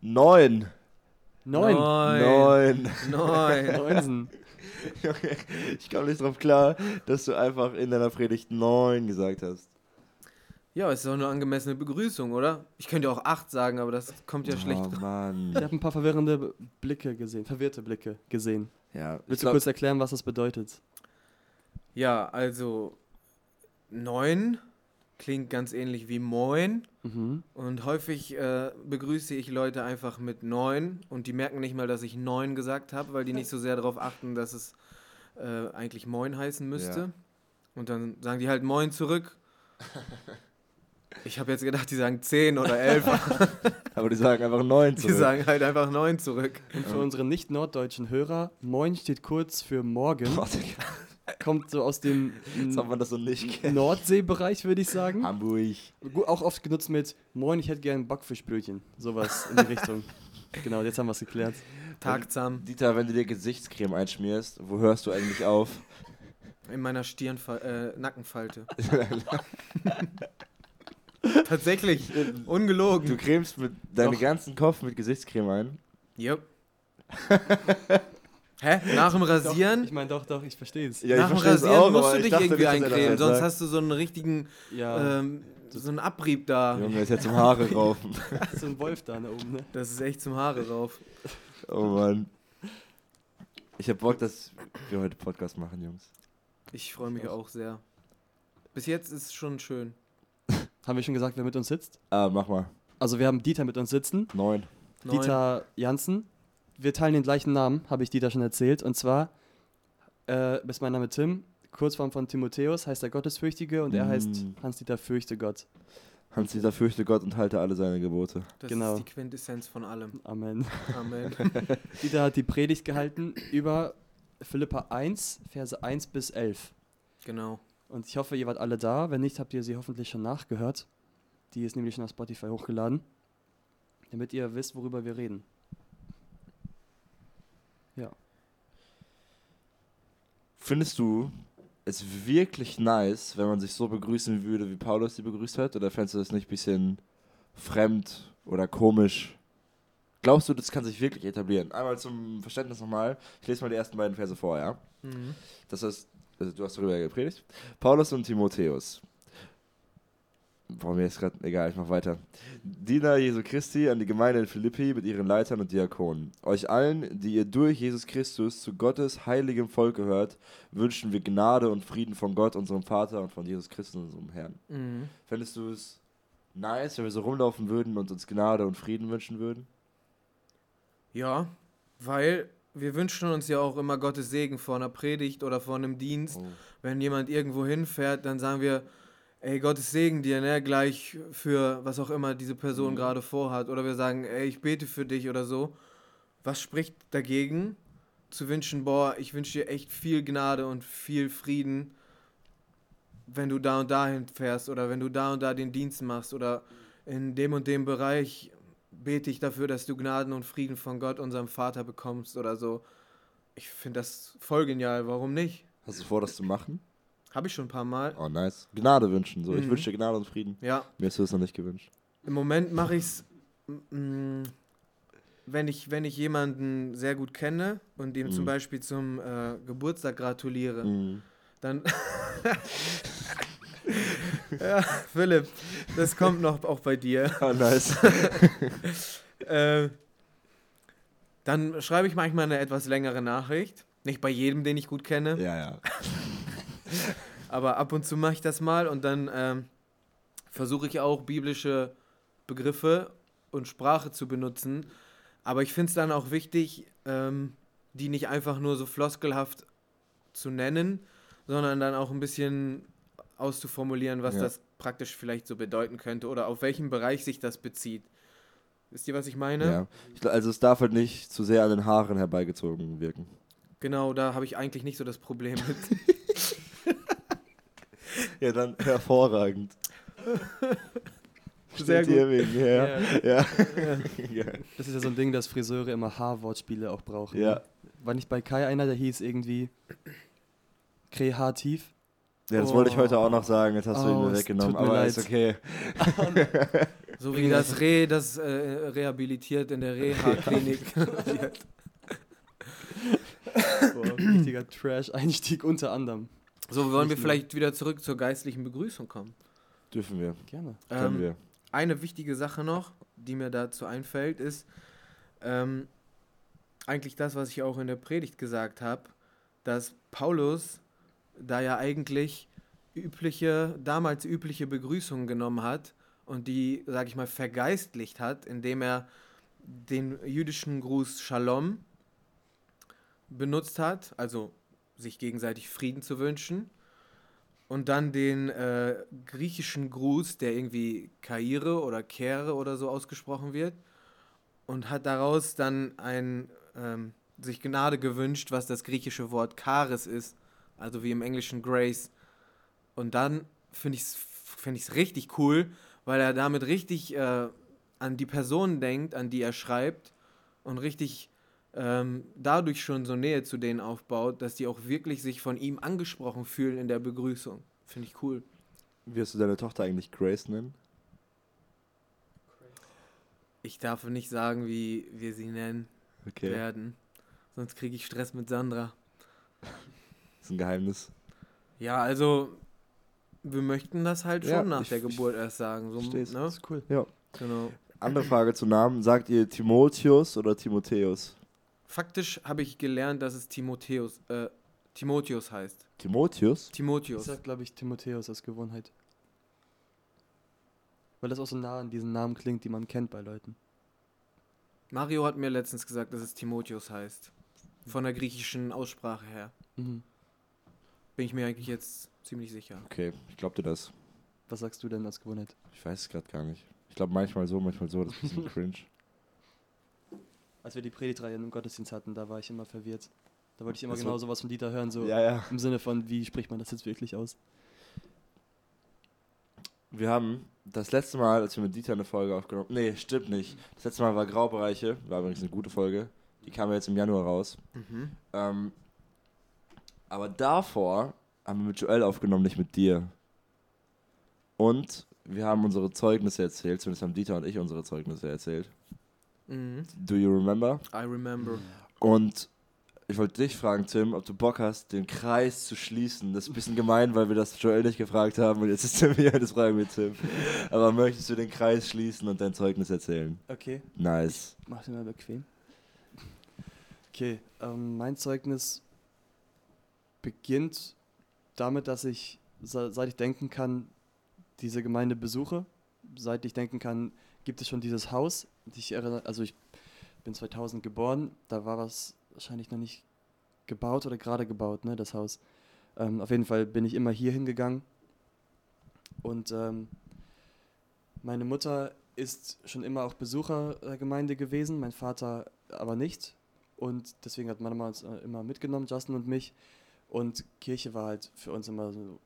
Neun. Neun. Neun. Neun. Neunsen. Junge, ich komme nicht drauf klar, dass du einfach in deiner Predigt neun gesagt hast. Ja, es ist doch eine angemessene Begrüßung, oder? Ich könnte auch acht sagen, aber das kommt ja schlecht. Oh Mann. Ich habe ein paar verwirrende Blicke gesehen, verwirrte Blicke gesehen. Ja, Willst du kurz erklären, was das bedeutet? Ja, also neun klingt ganz ähnlich wie moin. Mhm. Und häufig äh, begrüße ich Leute einfach mit neun und die merken nicht mal, dass ich neun gesagt habe, weil die nicht so sehr darauf achten, dass es äh, eigentlich moin heißen müsste. Ja. Und dann sagen die halt moin zurück. Ich habe jetzt gedacht, die sagen zehn oder elf. aber die sagen einfach neun die zurück. sagen halt einfach neun zurück. Und für unsere nicht-norddeutschen Hörer, Moin steht kurz für morgen. Boah, Kommt so aus dem das so nicht kennt. Nordseebereich, würde ich sagen. Hamburg. Auch oft genutzt mit Moin, ich hätte gern Backfischbrötchen. Sowas in die Richtung. Genau, jetzt haben wir es geklärt. Tagsam Dieter, wenn du dir Gesichtscreme einschmierst, wo hörst du eigentlich auf? in meiner Stirnfal äh, Nackenfalte. Tatsächlich, Du ungelogen. cremst mit deinen ganzen Kopf mit Gesichtscreme ein. Yep. Hä? Nach dem Rasieren? Ich meine, doch, doch, ich verstehe es. Ja, Nach dem Rasieren musst aber du ich dich dachte irgendwie eincremen, sonst sagt. hast du so einen richtigen, Ja, ähm, so einen Abrieb da. Junge, ist jetzt zum Haare raufen. so ein Wolf da, da oben, ne? Das ist echt zum Haare rauf. Oh Mann. Ich hab Bock, dass wir heute Podcast machen, Jungs. Ich freue mich auch sehr. Bis jetzt ist es schon schön. Haben wir schon gesagt, wer mit uns sitzt? Ah, mach mal. Also wir haben Dieter mit uns sitzen. Neun. Neun. Dieter Janssen. Wir teilen den gleichen Namen, habe ich Dieter schon erzählt. Und zwar äh, ist mein Name Tim, Kurzform von Timotheus, heißt der Gottesfürchtige und er heißt Mm. Hans-Dieter Fürchte Gott. Hans-Dieter fürchte Gott und halte alle seine Gebote. Das genau. ist die Quintessenz von allem. Amen. Amen. Dieter hat die Predigt gehalten über Philippa 1, Verse 1 bis 11. genau. Und ich hoffe, ihr wart alle da. Wenn nicht, habt ihr sie hoffentlich schon nachgehört. Die ist nämlich schon auf Spotify hochgeladen. Damit ihr wisst, worüber wir reden. Ja. Findest du es wirklich nice, wenn man sich so begrüßen würde, wie Paulus sie begrüßt hat? Oder fändest du das nicht ein bisschen fremd oder komisch? Glaubst du, das kann sich wirklich etablieren? Einmal zum Verständnis nochmal. Ich lese mal die ersten beiden Verse vor, ja? Mhm. Das heißt, also du hast darüber gepredigt. Paulus und Timotheus. Boah, mir ist gerade egal, ich mach weiter. Diener Jesu Christi an die Gemeinde in Philippi mit ihren Leitern und Diakonen. Euch allen, die ihr durch Jesus Christus zu Gottes heiligem Volk gehört, wünschen wir Gnade und Frieden von Gott, unserem Vater und von Jesus Christus, unserem Herrn. Mhm. Fändest du es nice, wenn wir so rumlaufen würden und uns Gnade und Frieden wünschen würden? Ja, weil wir wünschen uns ja auch immer Gottes Segen vor einer Predigt oder vor einem Dienst. Oh. Wenn jemand irgendwo hinfährt, dann sagen wir, ey, Gottes Segen dir, ne, gleich für was auch immer diese Person Mhm. gerade vorhat. Oder wir sagen, ey, ich bete für dich oder so. Was spricht dagegen, zu wünschen, boah, ich wünsche dir echt viel Gnade und viel Frieden, wenn du da und dahin fährst oder wenn du da und da den Dienst machst oder in dem und dem Bereich bete ich dafür, dass du Gnaden und Frieden von Gott, unserem Vater, bekommst oder so. Ich finde das voll genial, warum nicht? Hast du vor, das zu machen? Habe ich schon ein paar Mal. Oh, nice. Gnade wünschen, so. Ich Mhm. wünsche dir Gnade und Frieden. Ja, Mir hast du das noch nicht gewünscht. im Moment mache ich es, wenn ich, wenn ich jemanden sehr gut kenne und ihm zum Mhm. Beispiel zum äh, Geburtstag gratuliere, Mhm. dann. ja, Philipp, das kommt noch auch bei dir. Oh, nice. Äh, dann schreibe ich manchmal eine etwas längere Nachricht. Nicht bei jedem, den ich gut kenne, ja, ja. Aber ab und zu mache ich das mal und dann ähm, versuche ich auch biblische Begriffe und Sprache zu benutzen. Aber ich finde es dann auch wichtig, ähm, die nicht einfach nur so floskelhaft zu nennen, sondern dann auch ein bisschen auszuformulieren, was Ja. das praktisch vielleicht so bedeuten könnte oder auf welchen Bereich sich das bezieht. Wisst ihr, was ich meine? ja. Also es darf halt nicht zu sehr an den Haaren herbeigezogen wirken. Genau, da habe ich eigentlich nicht so das Problem mit. Ja, dann hervorragend. Sehr hier wegen her. Ja. Ja. Das ist ja so ein Ding, dass Friseure immer Haarwortspiele auch brauchen. ja. ne? War nicht bei Kai einer, der hieß irgendwie kreativ? Ja, das wollte ich heute Oh. auch noch sagen, jetzt hast du ihn Oh, mir weggenommen, tut mir aber leid. ist okay. So wie das Reh, das äh, rehabilitiert in der Reha-Klinik. Boah, richtiger Trash-Einstieg unter anderem. So, wollen wir vielleicht wieder zurück zur geistlichen Begrüßung kommen. Dürfen wir, Gerne. können Ähm, wir. Eine wichtige Sache noch, die mir dazu einfällt, ist ähm, eigentlich das, was ich auch in der Predigt gesagt habe, dass Paulus da ja eigentlich übliche, damals übliche Begrüßungen genommen hat und die, sag ich mal, vergeistlicht hat, indem er den jüdischen Gruß Shalom benutzt hat, also sich gegenseitig Frieden zu wünschen. Und dann den äh, griechischen Gruß, der irgendwie Kaire oder Kere oder so ausgesprochen wird. Und hat daraus dann ein, ähm, sich Gnade gewünscht, was das griechische Wort Charis ist. Also wie im Englischen Grace. Und dann finde ich es find ich's richtig cool, weil er damit richtig äh, an die Personen denkt, an die er schreibt. Und richtig ähm, dadurch schon so Nähe zu denen aufbaut, dass die auch wirklich sich von ihm angesprochen fühlen in der Begrüßung. Finde ich cool. Wirst du deine Tochter eigentlich Grace nennen? Ich darf nicht sagen, wie wir sie nennen Okay, werden. Sonst kriege ich Stress mit Sandra. ist ein Geheimnis. Ja, also wir möchten das halt schon Ja, nach ich- der ich Geburt erst sagen. So, ne? Das ist cool. Genau. Andere Frage zu Namen. Sagt ihr Timotheus oder Timotheus? Faktisch habe ich gelernt, dass es Timotheus, äh, Timotheus heißt. Timotheus? Ich Timotheus. sag, glaube ich, Timotheus aus Gewohnheit. Weil das auch so nah an diesen Namen klingt, die man kennt bei Leuten. Mario hat mir letztens gesagt, dass es Timotheus heißt. Von der griechischen Aussprache her. Mhm. Bin ich mir eigentlich jetzt ziemlich sicher. Okay, ich glaub dir das. Was sagst du denn als Gewohnheit? Ich weiß es gerade gar nicht. Ich glaube manchmal so, manchmal so. Das ist ein bisschen cringe. Als wir die Predigtreihe im Gottesdienst hatten, da war ich immer verwirrt. Da wollte ich immer Das genau sowas von Dieter hören, so Ja, ja. im Sinne von, wie spricht man das jetzt wirklich aus? Wir haben das letzte Mal, als wir mit Dieter eine Folge aufgenommen Nee, stimmt nicht. Das letzte Mal war Graubereiche. War übrigens eine gute Folge. Die kam ja jetzt im Januar raus. Mhm. Ähm, aber davor haben wir mit Joel aufgenommen, nicht mit dir. Und wir haben unsere Zeugnisse erzählt, zumindest haben Dieter und ich unsere Zeugnisse erzählt. Mhm. Do you remember? I remember. Und ich wollte dich fragen, Tim, ob du Bock hast, den Kreis zu schließen. Das ist ein bisschen gemein, weil wir das Joel nicht gefragt haben und jetzt ist Tim hier, das fragen wir Tim. Aber möchtest du den Kreis schließen und dein Zeugnis erzählen? Okay. Nice. Mach dir mal bequem. Okay, ähm, mein Zeugnis beginnt damit, dass ich, se- seit ich denken kann, diese Gemeinde besuche. Seit ich denken kann, gibt es schon dieses Haus. Ich erinnere, also ich bin 2000 geboren, da war was wahrscheinlich noch nicht gebaut oder gerade gebaut, ne, das Haus. Ähm, auf jeden Fall bin ich immer hier hingegangen. Und ähm, meine Mutter ist schon immer auch Besucher der Gemeinde gewesen, mein Vater aber nicht. Und deswegen hat meine Mama uns äh, immer mitgenommen, Justin und mich. Und Kirche war halt für uns immer so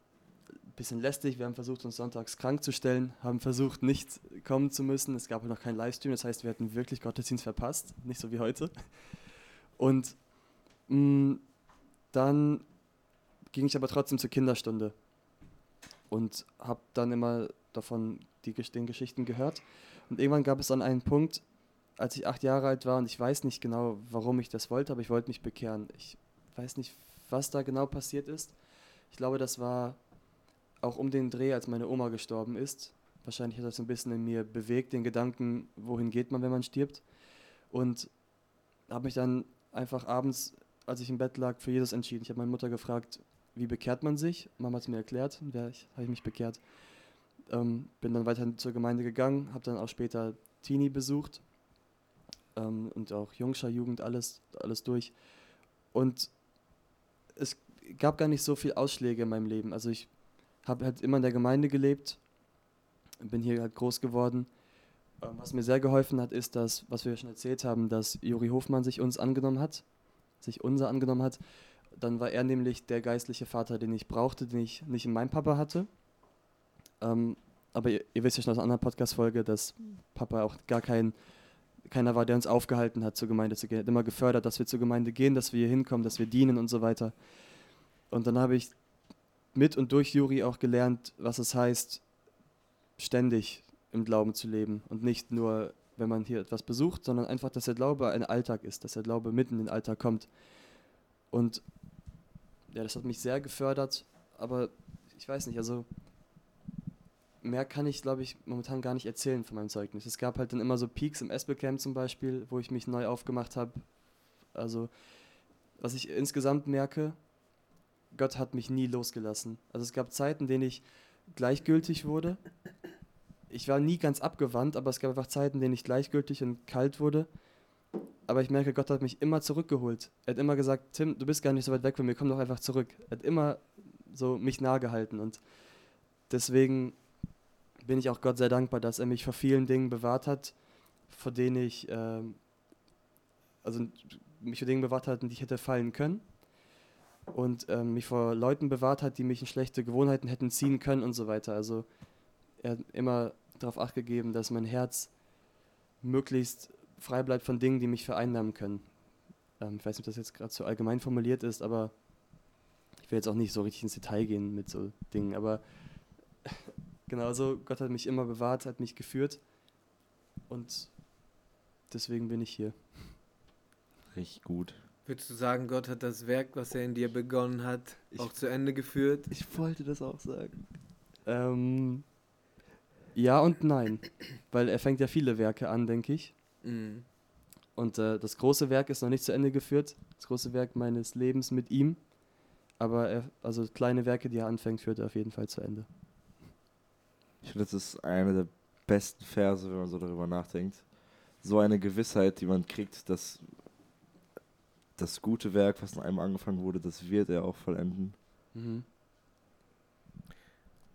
bisschen lästig. Wir haben versucht, uns sonntags krank zu stellen, haben versucht, nicht kommen zu müssen. Es gab halt noch keinen Livestream, das heißt, wir hatten wirklich Gottesdienst verpasst, nicht so wie heute. Und mh, dann ging ich aber trotzdem zur Kinderstunde und habe dann immer davon die, den Geschichten gehört. Und irgendwann gab es dann einen Punkt, als ich acht Jahre alt war und ich weiß nicht genau, warum ich das wollte, aber ich wollte mich bekehren. Ich weiß nicht, was da genau passiert ist. Ich glaube, das war auch um den Dreh, als meine Oma gestorben ist. Wahrscheinlich hat das ein bisschen in mir bewegt, den Gedanken, wohin geht man, wenn man stirbt. Und habe mich dann einfach abends, als ich im Bett lag, für Jesus entschieden. Ich habe meine Mutter gefragt, wie bekehrt man sich? Mama hat es mir erklärt, und habe ich mich bekehrt. Ähm, bin dann weiter zur Gemeinde gegangen, habe dann auch später Teenie besucht ähm, und auch Jungscher Jugend, alles, alles durch. Und es gab gar nicht so viel Ausschläge in meinem Leben. Also ich habe halt immer in der Gemeinde gelebt, bin hier halt groß geworden. Ähm, was mir sehr geholfen hat, ist das, was wir schon erzählt haben, dass Juri Hofmann sich uns angenommen hat, sich unser angenommen hat. Dann war er nämlich der geistliche Vater, den ich brauchte, den ich nicht in meinem Papa hatte. Ähm, aber ihr, ihr wisst ja schon aus einer anderen Podcast-Folge, dass Papa auch gar kein, keiner war, der uns aufgehalten hat, zur Gemeinde zu gehen. Er hat immer gefördert, dass wir zur Gemeinde gehen, dass wir hier hinkommen, dass wir dienen und so weiter. Und dann habe ich mit und durch Juri auch gelernt, was es heißt, ständig im Glauben zu leben und nicht nur, wenn man hier etwas besucht, sondern einfach, dass der Glaube ein Alltag ist, dass der Glaube mitten in den Alltag kommt. Und ja, das hat mich sehr gefördert, aber ich weiß nicht, also mehr kann ich, glaube ich, momentan gar nicht erzählen von meinem Zeugnis. Es gab halt dann immer so Peaks im Espelcamp zum Beispiel, wo ich mich neu aufgemacht habe. Also, was ich insgesamt merke, Gott hat mich nie losgelassen. Also es gab Zeiten, in denen ich gleichgültig wurde. Ich war nie ganz abgewandt, aber es gab einfach Zeiten, in denen ich gleichgültig und kalt wurde. Aber ich merke, Gott hat mich immer zurückgeholt. Er hat immer gesagt, Tim, du bist gar nicht so weit weg von mir, komm doch einfach zurück. Er hat immer so mich nahe gehalten und deswegen bin ich auch Gott sehr dankbar, dass er mich vor vielen Dingen bewahrt hat, vor denen ich, äh, also mich vor Dingen bewahrt hat, in die ich hätte fallen können und äh, mich vor Leuten bewahrt hat, die mich in schlechte Gewohnheiten hätten ziehen können und so weiter. Also er hat immer darauf acht gegeben, dass mein Herz möglichst frei bleibt von Dingen, die mich vereinnahmen können. Ähm, ich weiß nicht, ob das jetzt gerade so allgemein formuliert ist, aber ich will jetzt auch nicht so richtig ins Detail gehen mit so Dingen, aber genauso, Gott hat mich immer bewahrt, hat mich geführt und deswegen bin ich hier. Richtig gut. Würdest du sagen, Gott hat das Werk, was er in dir begonnen hat, Ich- auch zu Ende geführt? Ich wollte das auch sagen. Ähm, ja und nein, weil er fängt ja viele Werke an, denke ich. Mhm. Und äh, das große Werk ist noch nicht zu Ende geführt, das große Werk meines Lebens mit ihm. Aber er, also kleine Werke, die er anfängt, führt er auf jeden Fall zu Ende. Ich finde, das ist einer der besten Verse, wenn man so darüber nachdenkt. So eine Gewissheit, die man kriegt, dass das gute Werk, was in einem angefangen wurde, das wird er auch vollenden. Mhm.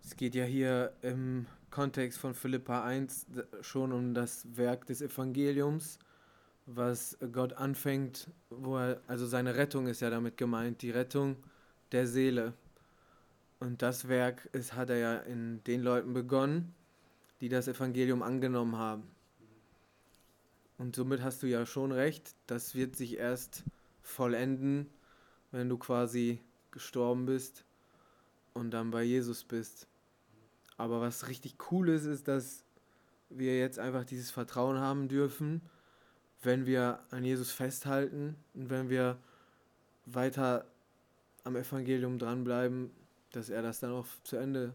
Es geht ja hier im Kontext von Philippa 1 d- schon um das Werk des Evangeliums, was Gott anfängt, wo er, also seine Rettung ist ja damit gemeint, die Rettung der Seele. Und das Werk ist, hat er ja in den Leuten begonnen, die das Evangelium angenommen haben. Und somit hast du ja schon recht, das wird sich erst vollenden, wenn du quasi gestorben bist und dann bei Jesus bist. Aber was richtig cool ist, ist, dass wir jetzt einfach dieses Vertrauen haben dürfen, wenn wir an Jesus festhalten und wenn wir weiter am Evangelium dranbleiben, dass er das dann auch zu Ende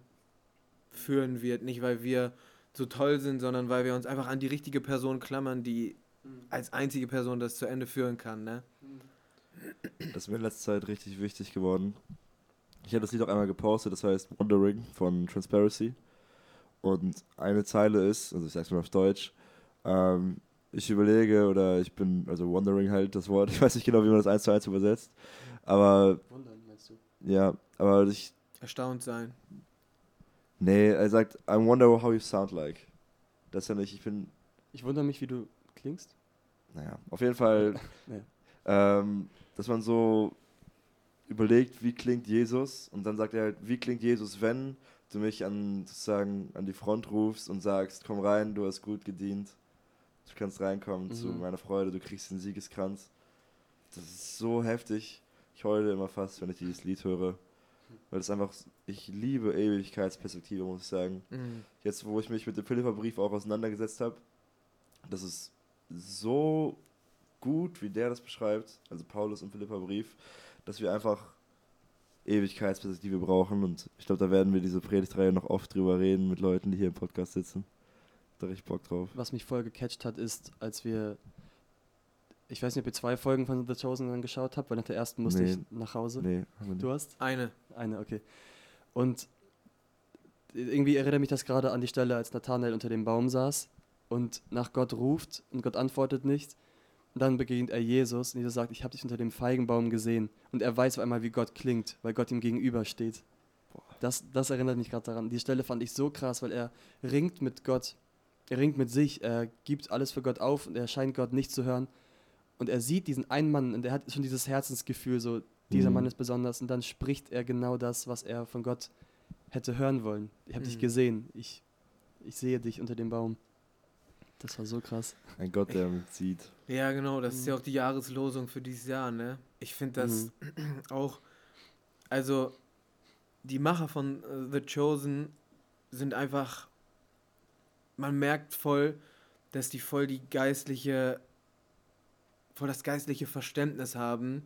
führen wird. Nicht, weil wir so toll sind, sondern weil wir uns einfach an die richtige Person klammern, die als einzige Person das zu Ende führen kann. Ne? Das ist mir in letzter Zeit richtig wichtig geworden. Ich habe das Lied auch einmal gepostet, das heißt Wandering von Transparency. Und eine Zeile ist, also ich sag's mal auf Deutsch, ähm, ich überlege oder ich bin, also Wandering halt das Wort, ich weiß nicht genau, wie man das eins zu eins übersetzt, aber Wundern, meinst du? ja, aber ich, Erstaunt sein. nee, er sagt, I wonder how you sound like. Das ist ja nicht, ich bin, Ich wundere mich, wie du klingst. naja, auf jeden Fall, Ja. ähm, dass man so überlegt, wie klingt Jesus und dann sagt er halt, wie klingt Jesus, wenn du mich an sozusagen an die Front rufst und sagst, komm rein, du hast gut gedient, du kannst reinkommen zu Mhm. meiner Freude, du kriegst den Siegeskranz. Das ist so heftig. Ich heule immer fast, wenn ich dieses Lied höre. Weil es einfach, ich liebe Ewigkeitsperspektive, muss ich sagen. Mhm. Jetzt, wo ich mich mit dem Philippa-Brief auch auseinandergesetzt habe, das ist so gut, wie der das beschreibt, also Paulus im Philippa-Brief, dass wir einfach Ewigkeitsperspektive brauchen und ich glaube, da werden wir diese Predigtreihe noch oft drüber reden mit Leuten, die hier im Podcast sitzen. Da richtig Bock drauf. Was mich voll gecatcht hat, ist, als wir, ich weiß nicht, ob ihr zwei Folgen von The Chosen dann geschaut habt, weil nach der ersten musste Nee. ich nach Hause. Nee. Du hast? Eine. Eine, okay. Und irgendwie erinnert mich das gerade an die Stelle, als Nathanael unter dem Baum saß und nach Gott ruft und Gott antwortet nicht. Und dann begegnet er Jesus und Jesus sagt, ich habe dich unter dem Feigenbaum gesehen. Und er weiß auf einmal, wie Gott klingt, weil Gott ihm gegenüber steht. Das, das erinnert mich gerade daran. Die Stelle fand ich so krass, weil er ringt mit Gott. Er ringt mit sich, er gibt alles für Gott auf und er scheint Gott nicht zu hören. Und er sieht diesen einen Mann und er hat schon dieses Herzensgefühl, so, dieser Mhm. Mann ist besonders. Und dann spricht er genau das, was er von Gott hätte hören wollen. Ich habe dich Mhm. gesehen, ich, ich sehe dich unter dem Baum. Das war so krass. Ein Gott, der mich sieht. Ja, genau, das ist ja Mhm. auch die Jahreslosung für dieses Jahr, ne? Ich finde das auch, also die Macher von äh, The Chosen sind einfach, man merkt voll, dass die voll die geistliche, voll das geistliche Verständnis haben,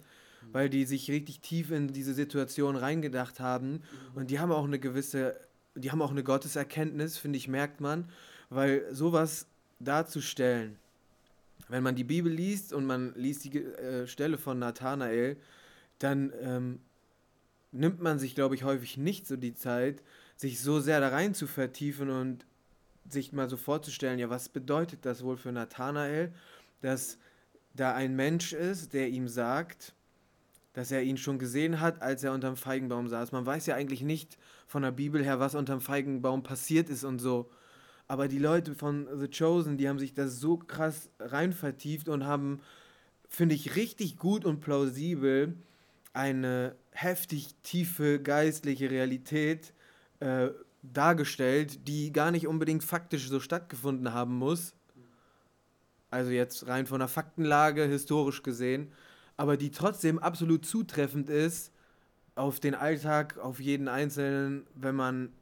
weil die sich richtig tief in diese Situation reingedacht haben und die haben auch eine gewisse, die haben auch eine Gotteserkenntnis, finde ich, merkt man, weil sowas darzustellen, wenn man die Bibel liest und man liest die äh, Stelle von Nathanael, dann ähm, nimmt man sich, glaube ich, häufig nicht so die Zeit, sich so sehr da rein zu vertiefen und sich mal so vorzustellen, ja, was bedeutet das wohl für Nathanael, dass da ein Mensch ist, der ihm sagt, dass er ihn schon gesehen hat, als er unterm Feigenbaum saß. Man weiß ja eigentlich nicht von der Bibel her, was unterm Feigenbaum passiert ist und so. Aber die Leute von The Chosen, die haben sich da so krass rein vertieft und haben, finde ich, richtig gut und plausibel eine heftig tiefe geistliche Realität äh, dargestellt, die gar nicht unbedingt faktisch so stattgefunden haben muss. Also jetzt rein von der Faktenlage historisch gesehen, aber die trotzdem absolut zutreffend ist auf den Alltag, auf jeden Einzelnen, wenn man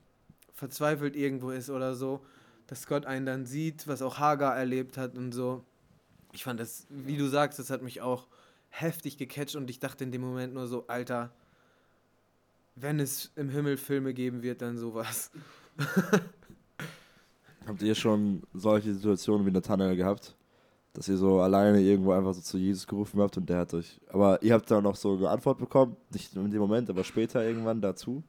verzweifelt irgendwo ist oder so, dass Gott einen dann sieht, was auch Hagar erlebt hat und so. Ich fand das, wie du sagst, das hat mich auch heftig gecatcht und ich dachte in dem Moment nur so, Alter, wenn es im Himmel Filme geben wird, dann sowas. Habt ihr schon solche Situationen wie Nathanael gehabt? Dass ihr so alleine irgendwo einfach so zu Jesus gerufen habt und der hat euch. Aber ihr habt da noch so eine Antwort bekommen, nicht in dem Moment, aber später irgendwann dazu?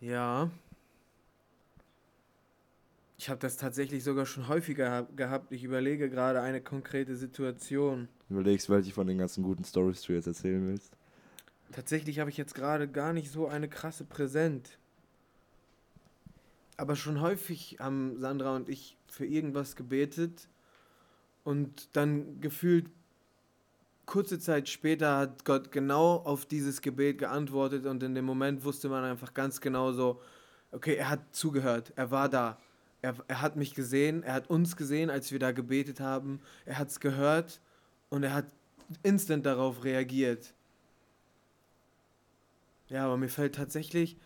Ja. Ich habe das tatsächlich sogar schon häufiger gehabt. Ich überlege gerade eine konkrete Situation. Überlegst, welche von den ganzen guten Stories du jetzt erzählen willst? Tatsächlich habe ich jetzt gerade gar nicht so eine krasse Präsent. Aber schon häufig haben Sandra und ich für irgendwas gebetet und dann gefühlt kurze Zeit später hat Gott genau auf dieses Gebet geantwortet und in dem Moment wusste man einfach ganz genau so, okay, er hat zugehört, er war da er, er hat mich gesehen, er hat uns gesehen, als wir da gebetet haben. Er hat es gehört und er hat instant darauf reagiert. Ja, aber mir fällt tatsächlich,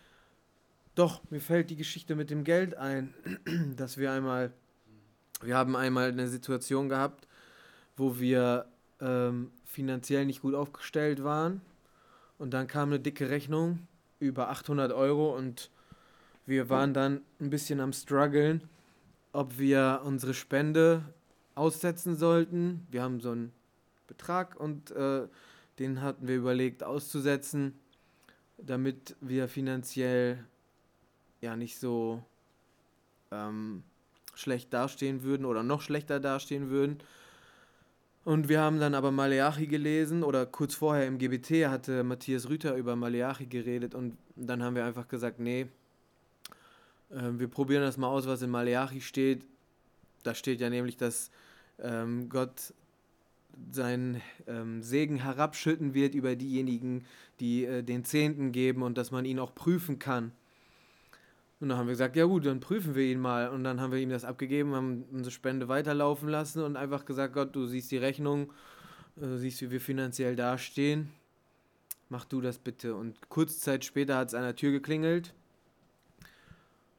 doch, mir fällt die Geschichte mit dem Geld ein, dass wir einmal, wir haben einmal eine Situation gehabt, wo wir ähm, finanziell nicht gut aufgestellt waren und dann kam eine dicke Rechnung über 800 Euro und wir waren dann ein bisschen am struggeln, ob wir unsere Spende aussetzen sollten. Wir haben so einen Betrag und äh, den hatten wir überlegt auszusetzen, damit wir finanziell ja nicht so ähm, schlecht dastehen würden oder noch schlechter dastehen würden. Und wir haben dann aber Maleachi gelesen oder kurz vorher im GBT hatte Matthias Rüther über Maleachi geredet und dann haben wir einfach gesagt, nee, ähm, wir probieren das mal aus, was in Maleachi steht. Da steht ja nämlich, dass ähm, Gott seinen ähm, Segen herabschütten wird über diejenigen, die äh, den Zehnten geben und dass man ihn auch prüfen kann. Und dann haben wir gesagt, ja gut, dann prüfen wir ihn mal. Und dann haben wir ihm das abgegeben, haben unsere Spende weiterlaufen lassen und einfach gesagt, Gott, du siehst die Rechnung, du äh, siehst, wie wir finanziell dastehen. Mach du das bitte. Und kurze Zeit später hat es an der Tür geklingelt.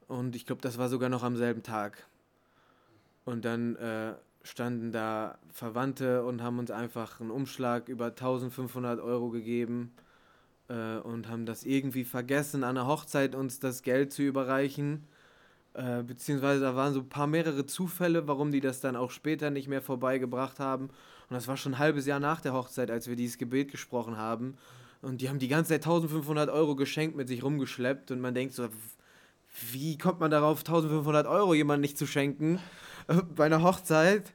Und ich glaube, das war sogar noch am selben Tag. Und dann äh, standen da Verwandte und haben uns einfach einen Umschlag über 1500 Euro gegeben äh, und haben das irgendwie vergessen, an der Hochzeit uns das Geld zu überreichen. Äh, beziehungsweise da waren so ein paar mehrere Zufälle, warum die das dann auch später nicht mehr vorbeigebracht haben. Und das war schon ein halbes Jahr nach der Hochzeit, als wir dieses Gebet gesprochen haben. Und die haben die ganze Zeit 1500 Euro geschenkt mit sich rumgeschleppt und man denkt so, wie kommt man darauf, 1500 Euro jemandem nicht zu schenken äh, bei einer Hochzeit?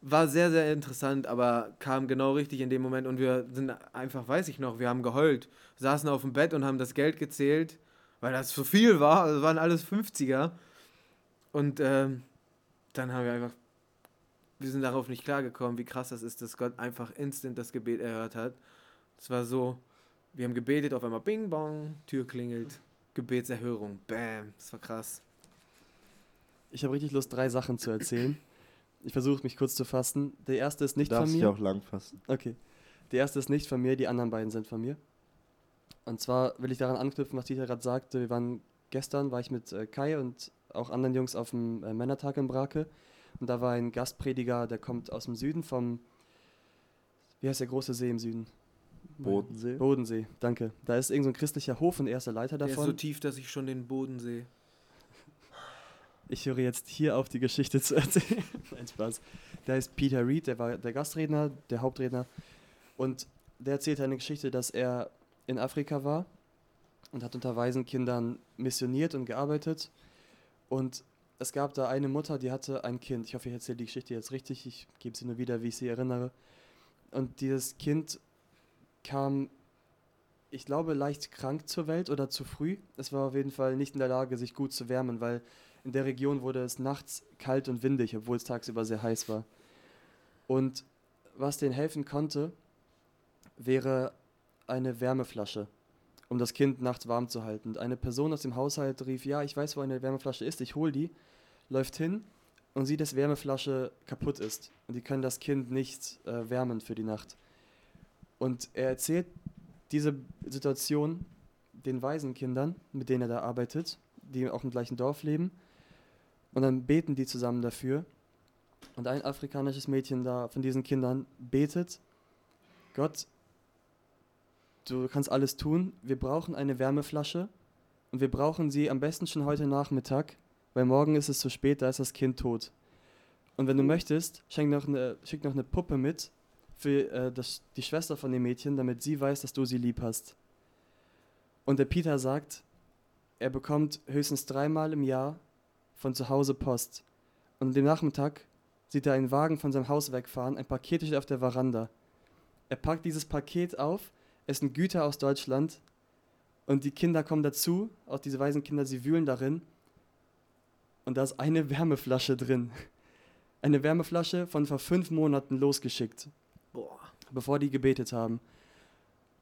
War sehr, sehr interessant, aber kam genau richtig in dem Moment und wir sind einfach, weiß ich noch, wir haben geheult, saßen auf dem Bett und haben das Geld gezählt, weil das zu viel war, also waren alles 50er. Und ähm, dann haben wir einfach, wir sind darauf nicht klargekommen, wie krass das ist, dass Gott einfach instant das Gebet erhört hat. Es war so, wir haben gebetet, auf einmal Bing Bong, Tür klingelt. Gebetserhörung. Bam, das war krass. Ich habe richtig Lust, drei Sachen zu erzählen. Ich versuche mich kurz zu fassen. Der erste ist nicht Darfst von mir. dich auch lang fassen. Okay. Die erste ist nicht von mir, die anderen beiden sind von mir. Und zwar will ich daran anknüpfen, was Dieter gerade sagte. Wir waren gestern, war ich mit äh, Kai und auch anderen Jungs auf dem äh, Männertag in Brake. Und da war ein Gastprediger, der kommt aus dem Süden vom, wie heißt der große See im Süden? Bodensee. Bodensee, danke. Da ist irgendein so christlicher Hof und er ist der Leiter Der ist davon. so tief, dass ich schon den Boden sehe. Ich höre jetzt hier auf, die Geschichte zu erzählen. Nein, Spaß. Da ist Peter Reed, der war der Gastredner, der Hauptredner. Und der erzählt eine Geschichte, dass er in Afrika war und hat unter Waisenkindern missioniert und gearbeitet. Und es gab da eine Mutter, die hatte ein Kind. Ich hoffe, ich erzähle die Geschichte jetzt richtig. Ich gebe sie nur wieder, wie ich sie erinnere. Und dieses Kind kam, ich glaube, leicht krank zur Welt oder zu früh. Es war auf jeden Fall nicht in der Lage, sich gut zu wärmen, weil in der Region wurde es nachts kalt und windig, obwohl es tagsüber sehr heiß war. Und was denen helfen konnte, wäre eine Wärmeflasche, um das Kind nachts warm zu halten. Und eine Person aus dem Haushalt rief, ja, ich weiß, wo eine Wärmeflasche ist, ich hol die, läuft hin und sieht, dass Wärmeflasche kaputt ist. Und die können das Kind nicht äh, wärmen für die Nacht. Und er erzählt diese Situation den Waisenkindern, mit denen er da arbeitet, die auch im gleichen Dorf leben. Und dann beten die zusammen dafür. Und ein afrikanisches Mädchen da von diesen Kindern betet, Gott, du kannst alles tun, wir brauchen eine Wärmeflasche und wir brauchen sie am besten schon heute Nachmittag, weil morgen ist es zu spät, da ist das Kind tot. Und wenn du möchtest, schenk noch eine, schick noch eine Puppe mit für äh, das, die Schwester von dem Mädchen, damit sie weiß, dass du sie lieb hast. Und der Peter sagt, er bekommt höchstens dreimal im Jahr von zu Hause Post. Und dem Nachmittag sieht er einen Wagen von seinem Haus wegfahren, ein Paket steht auf der Veranda. Er packt dieses Paket auf, es sind Güter aus Deutschland und die Kinder kommen dazu, auch diese weisen Kinder, sie wühlen darin und da ist eine Wärmeflasche drin. Eine Wärmeflasche von vor fünf Monaten losgeschickt, Boah. bevor die gebetet haben.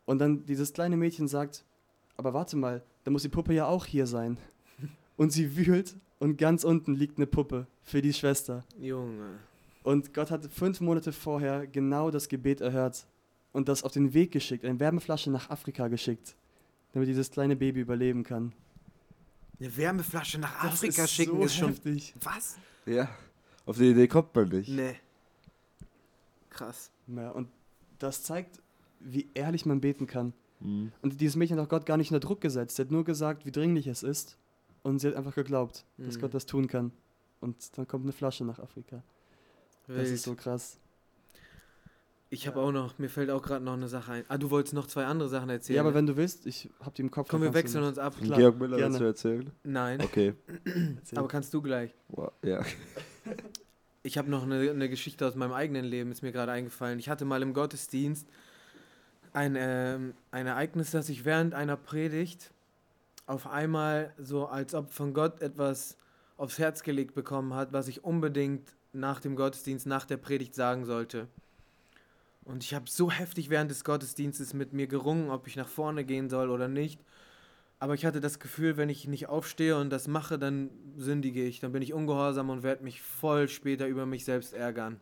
Und dann dieses kleine Mädchen sagt, aber warte mal, da muss die Puppe ja auch hier sein. Und sie wühlt und ganz unten liegt eine Puppe für die Schwester. Junge. Und Gott hat fünf Monate vorher genau das Gebet erhört und das auf den Weg geschickt, eine Wärmeflasche nach Afrika geschickt, damit dieses kleine Baby überleben kann. Eine Wärmeflasche nach Das Afrika ist schicken so ist schon. heftig. Was? Ja, auf die Idee kommt man nicht. Nee. Krass. Ja, und das zeigt, wie ehrlich man beten kann. Mhm. Und dieses Mädchen hat auch Gott gar nicht unter Druck gesetzt. Sie hat nur gesagt, wie dringlich es ist. Und sie hat einfach geglaubt, dass Mhm. Gott das tun kann. Und dann kommt eine Flasche nach Afrika. Das Wild. ist so krass. Ich habe auch noch, mir fällt auch gerade noch eine Sache ein. Ah, du wolltest noch zwei andere Sachen erzählen. Ja, aber ne? wenn du willst, ich hab die im Kopf. Komm, wir wechseln uns ab. Klar, Georg Müller gerne. du erzählen? Nein, Okay. aber kannst du gleich. Wow. Ja. Ich habe noch eine, eine Geschichte aus meinem eigenen Leben, ist mir gerade eingefallen. Ich hatte mal im Gottesdienst ein, ähm, ein Ereignis, dass ich während einer Predigt auf einmal so, als ob von Gott etwas aufs Herz gelegt bekommen hat, was ich unbedingt nach dem Gottesdienst, nach der Predigt sagen sollte. Und ich habe so heftig während des Gottesdienstes mit mir gerungen, ob ich nach vorne gehen soll oder nicht. Aber ich hatte das Gefühl, wenn ich nicht aufstehe und das mache, dann sündige ich, dann bin ich ungehorsam und werde mich voll später über mich selbst ärgern.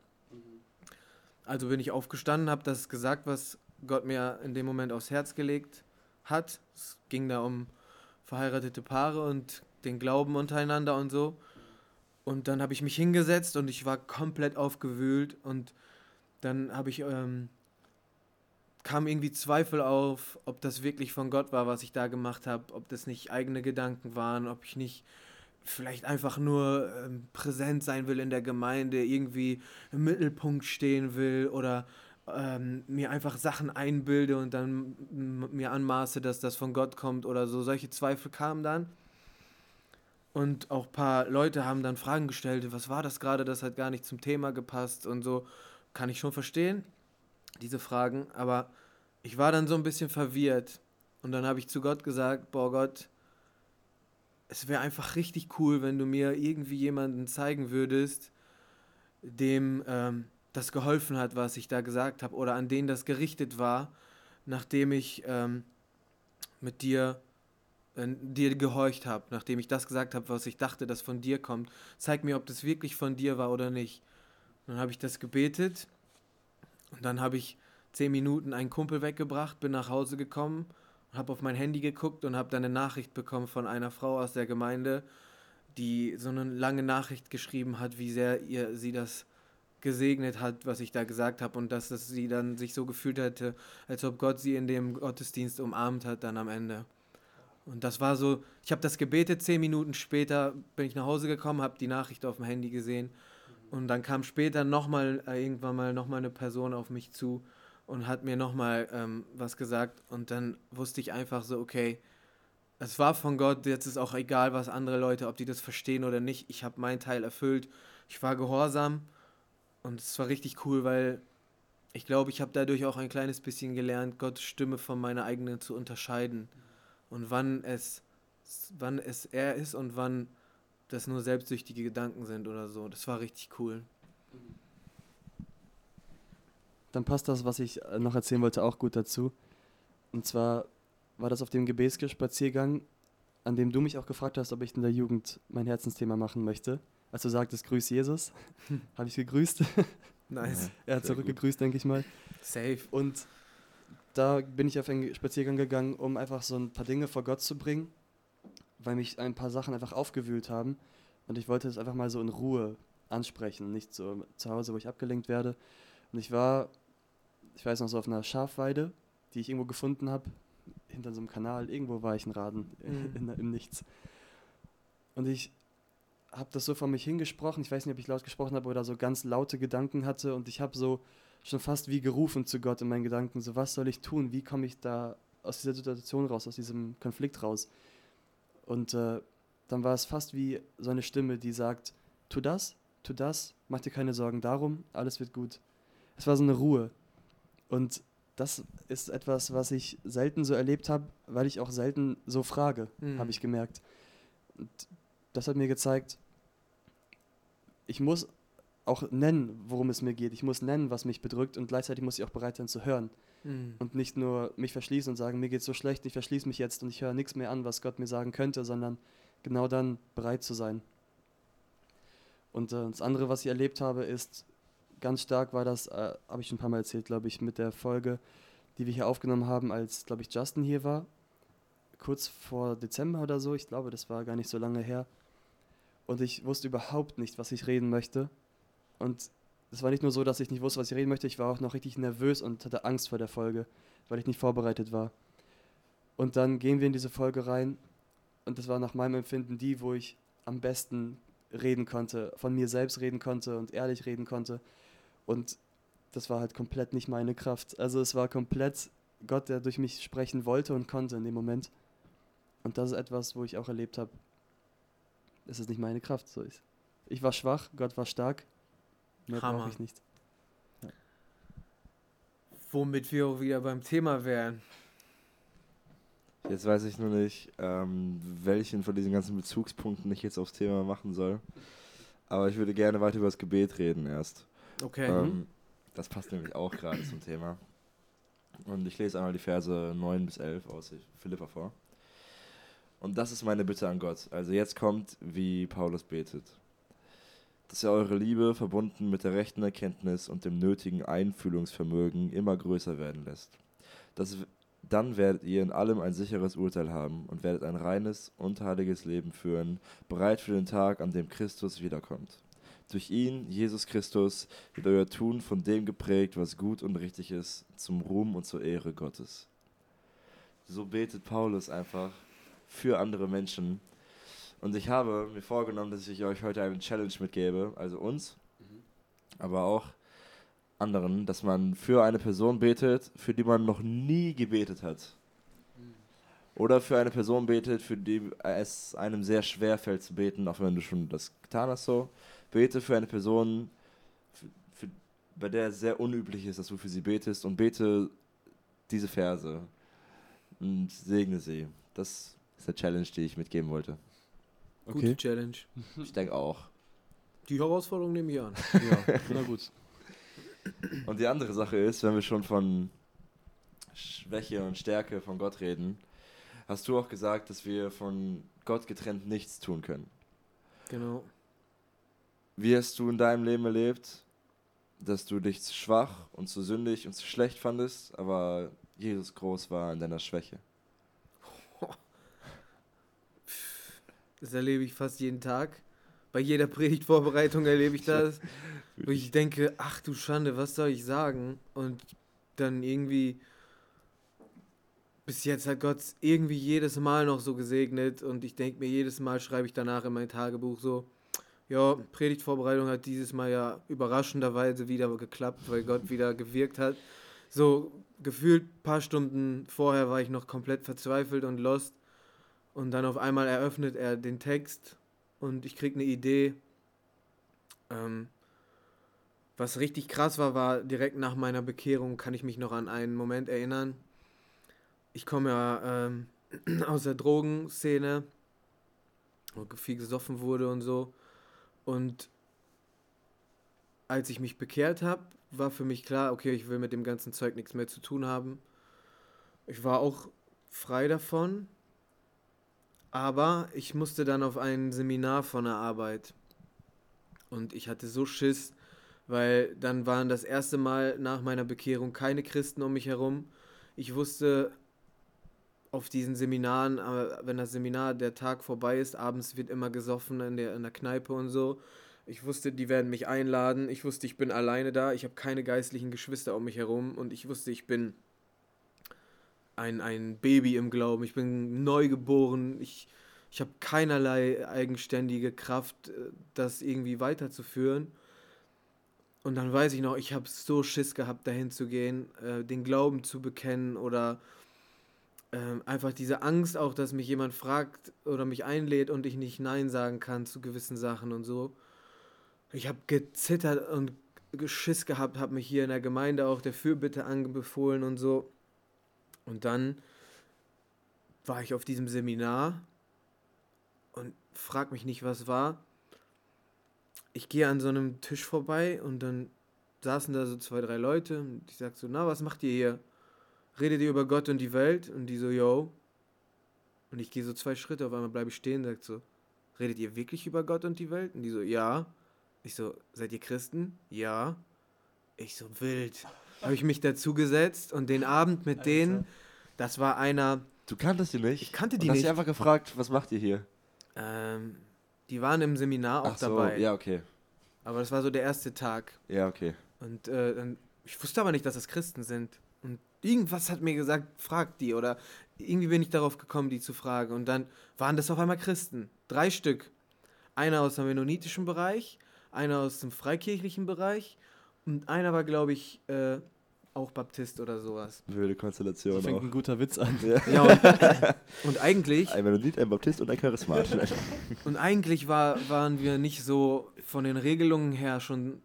Also bin ich aufgestanden, habe das gesagt, was Gott mir in dem Moment aufs Herz gelegt hat. Es ging da um verheiratete Paare und den Glauben untereinander und so. Und dann habe ich mich hingesetzt und ich war komplett aufgewühlt und dann habe ich ähm, kam irgendwie Zweifel auf, ob das wirklich von Gott war, was ich da gemacht habe, ob das nicht eigene Gedanken waren, ob ich nicht vielleicht einfach nur ähm, präsent sein will in der Gemeinde, irgendwie im Mittelpunkt stehen will oder ähm, mir einfach Sachen einbilde und dann mir anmaße, dass das von Gott kommt oder so. Solche Zweifel kamen dann. Und auch ein paar Leute haben dann Fragen gestellt, was war das gerade, das hat gar nicht zum Thema gepasst und so. Kann ich schon verstehen, diese Fragen, aber ich war dann so ein bisschen verwirrt. Und dann habe ich zu Gott gesagt, boah Gott, es wäre einfach richtig cool, wenn du mir irgendwie jemanden zeigen würdest, dem ähm, das geholfen hat, was ich da gesagt habe, oder an den das gerichtet war, nachdem ich ähm, mit dir, äh, dir gehorcht habe, nachdem ich das gesagt habe, was ich dachte, das von dir kommt. Zeig mir, ob das wirklich von dir war oder nicht. Dann habe ich das gebetet und dann habe ich zehn Minuten einen Kumpel weggebracht, bin nach Hause gekommen, habe auf mein Handy geguckt und habe dann eine Nachricht bekommen von einer Frau aus der Gemeinde, die so eine lange Nachricht geschrieben hat, wie sehr ihr sie das gesegnet hat, was ich da gesagt habe und dass es sie dann sich so gefühlt hätte, als ob Gott sie in dem Gottesdienst umarmt hat dann am Ende. Und das war so, ich habe das gebetet, zehn Minuten später bin ich nach Hause gekommen, habe die Nachricht auf dem Handy gesehen und dann kam später nochmal, äh, irgendwann mal nochmal eine Person auf mich zu und hat mir nochmal ähm, was gesagt und dann wusste ich einfach so, okay, es war von Gott, jetzt ist auch egal, was andere Leute, ob die das verstehen oder nicht, ich habe meinen Teil erfüllt, ich war gehorsam und es war richtig cool, weil ich glaube, ich habe dadurch auch ein kleines bisschen gelernt, Gottes Stimme von meiner eigenen zu unterscheiden und wann es, wann es er ist und wann das nur selbstsüchtige Gedanken sind oder so. Das war richtig cool. Dann passt das, was ich äh, noch erzählen wollte, auch gut dazu. Und zwar war das auf dem Gebetsspaziergang, an dem du mich auch gefragt hast, ob ich in der Jugend mein Herzensthema machen möchte. Als du sagtest, grüß Jesus, habe ich gegrüßt. Nice. er hat zurückgegrüßt, denke ich mal. Safe. Und da bin ich auf einen Spaziergang gegangen, um einfach so ein paar Dinge vor Gott zu bringen, weil mich ein paar Sachen einfach aufgewühlt haben. Und ich wollte es einfach mal so in Ruhe ansprechen, nicht so zu Hause, wo ich abgelenkt werde. Und ich war, ich weiß noch, so auf einer Schafweide, die ich irgendwo gefunden habe, hinter so einem Kanal. Irgendwo war ich ein Raden Mhm. in, im Nichts. Und ich habe das so vor mich hingesprochen. Ich weiß nicht, ob ich laut gesprochen habe oder so ganz laute Gedanken hatte. Und ich habe so schon fast wie gerufen zu Gott in meinen Gedanken. So, was soll ich tun? Wie komme ich da aus dieser Situation raus, aus diesem Konflikt raus? Und äh, dann war es fast wie so eine Stimme, die sagt, tu das, tu das, mach dir keine Sorgen darum, alles wird gut. Es war so eine Ruhe. Und das ist etwas, was ich selten so erlebt habe, weil ich auch selten so frage, Mhm. habe ich gemerkt. Und das hat mir gezeigt, ich muss auch nennen, worum es mir geht. Ich muss nennen, was mich bedrückt und gleichzeitig muss ich auch bereit sein zu hören Mhm. und nicht nur mich verschließen und sagen, mir geht so schlecht, ich verschließe mich jetzt und ich höre nichts mehr an, was Gott mir sagen könnte, sondern genau dann bereit zu sein. Und äh, das andere, was ich erlebt habe, ist ganz stark war das, äh, habe ich schon ein paar Mal erzählt, glaube ich, mit der Folge, die wir hier aufgenommen haben, als, glaube ich, Justin hier war, kurz vor Dezember oder so, ich glaube, das war gar nicht so lange her. Und ich wusste überhaupt nicht, was ich reden möchte. Und es war nicht nur so, dass ich nicht wusste, was ich reden möchte, ich war auch noch richtig nervös und hatte Angst vor der Folge, weil ich nicht vorbereitet war. Und dann gehen wir in diese Folge rein und das war nach meinem Empfinden die, wo ich am besten reden konnte, von mir selbst reden konnte und ehrlich reden konnte. Und das war halt komplett nicht meine Kraft. Also es war komplett Gott, der durch mich sprechen wollte und konnte in dem Moment. Und das ist etwas, wo ich auch erlebt habe, es ist nicht meine Kraft. So ist. Ich war schwach, Gott war stark. Mehr Hammer. brauche ich nicht. Womit wir auch wieder beim Thema wären. Jetzt weiß ich nur nicht, ähm, welchen von diesen ganzen Bezugspunkten ich jetzt aufs Thema machen soll. Aber ich würde gerne weiter über das Gebet reden erst. Okay. Ähm, das passt nämlich auch gerade zum Thema. Und ich lese einmal die Verse 9 bis 11 aus Philippa vor. Und das ist meine Bitte an Gott. Also jetzt kommt, wie Paulus betet. Dass er eure Liebe, verbunden mit der rechten Erkenntnis und dem nötigen Einfühlungsvermögen, immer größer werden lässt. Das, dann werdet ihr in allem ein sicheres Urteil haben und werdet ein reines, unheiliges Leben führen, bereit für den Tag, an dem Christus wiederkommt. Durch ihn, Jesus Christus, wird euer Tun von dem geprägt, was gut und richtig ist, zum Ruhm und zur Ehre Gottes. So betet Paulus einfach für andere Menschen. Und ich habe mir vorgenommen, dass ich euch heute eine Challenge mitgebe, also uns, aber auch anderen, dass man für eine Person betet, für die man noch nie gebetet hat. Oder für eine Person betet, für die es einem sehr schwer fällt zu beten, auch wenn du schon das getan hast so. Bete für eine Person, für, für, bei der es sehr unüblich ist, dass du für sie betest und bete diese Verse und segne sie. Das ist eine Challenge, die ich mitgeben wollte. Gute Challenge. Ich denke auch. Die Herausforderung nehme ich an. Ja, na gut. Und die andere Sache ist, wenn wir schon von Schwäche und Stärke von Gott reden, hast du auch gesagt, dass wir von Gott getrennt nichts tun können. Genau. Wie hast du in deinem Leben erlebt, dass du dich zu schwach und zu sündig und zu schlecht fandest, aber Jesus groß war in deiner Schwäche. Das erlebe ich fast jeden Tag. Bei jeder Predigtvorbereitung erlebe ich das. wo ich denke, ach du Schande, was soll ich sagen? Und dann irgendwie, bis jetzt hat Gott irgendwie jedes Mal noch so gesegnet und ich denke mir, jedes Mal schreibe ich danach in mein Tagebuch so, ja, Predigtvorbereitung hat dieses Mal ja überraschenderweise wieder geklappt, weil Gott wieder gewirkt hat. So gefühlt ein paar Stunden vorher war ich noch komplett verzweifelt und lost. Und dann auf einmal eröffnet er den Text und ich kriege eine Idee. Ähm, was richtig krass war, war direkt nach meiner Bekehrung, kann ich mich noch an einen Moment erinnern. Ich komme ja ähm, aus der Drogenszene, wo viel gesoffen wurde und so. Und als ich mich bekehrt habe, war für mich klar, okay, ich will mit dem ganzen Zeug nichts mehr zu tun haben. Ich war auch frei davon, aber ich musste dann auf ein Seminar von der Arbeit. Und ich hatte so Schiss, weil dann waren das erste Mal nach meiner Bekehrung keine Christen um mich herum. Ich wusste auf diesen Seminaren, wenn das Seminar der Tag vorbei ist, abends wird immer gesoffen in der, in der Kneipe und so. Ich wusste, die werden mich einladen. Ich wusste, ich bin alleine da. Ich habe keine geistlichen Geschwister um mich herum. Und ich wusste, ich bin ein, ein Baby im Glauben. Ich bin neugeboren. Ich, ich habe keinerlei eigenständige Kraft, äh, das irgendwie weiterzuführen. Und dann weiß ich noch, ich habe so Schiss gehabt, dahin zu gehen, äh, den Glauben zu bekennen oder äh, einfach diese Angst auch, dass mich jemand fragt oder mich einlädt und ich nicht Nein sagen kann zu gewissen Sachen und so. Ich habe gezittert und Schiss gehabt, habe mich hier in der Gemeinde auch der Fürbitte anbefohlen und so. Und dann war ich auf diesem Seminar und frag mich nicht, was war. Ich gehe an so einem Tisch vorbei und dann saßen da so zwei, drei Leute und ich sag so, na, was macht ihr hier? Redet ihr über Gott und die Welt? Und die so, yo. Und ich gehe so zwei Schritte, auf einmal bleibe ich stehen und sag so, redet ihr wirklich über Gott und die Welt? Und die so, ja. Ich so, seid ihr Christen? Ja. Ich so, wild. Habe ich mich dazu gesetzt und den Abend mit Alter. denen, das war einer. Du kanntest die nicht? Ich kannte die und nicht. Hast einfach gefragt, was macht ihr hier? Ähm, die waren im Seminar auch Ach so, dabei. Ja, okay. Aber das war so der erste Tag. Ja, okay. Und äh, dann, ich wusste aber nicht, dass das Christen sind. Und irgendwas hat mir gesagt, frag die. Oder irgendwie bin ich darauf gekommen, die zu fragen. Und dann waren das auf einmal Christen. Drei Stück. Einer aus dem mennonitischen Bereich, einer aus dem freikirchlichen Bereich und einer war, glaube ich, äh, auch Baptist oder sowas. Wilde Konstellation. Das fängt auch. ein guter Witz an. Ja, ja und, und, eigentlich. Ein Mennonit, ein Baptist und ein Charismat. und eigentlich war, waren wir nicht so von den Regelungen her schon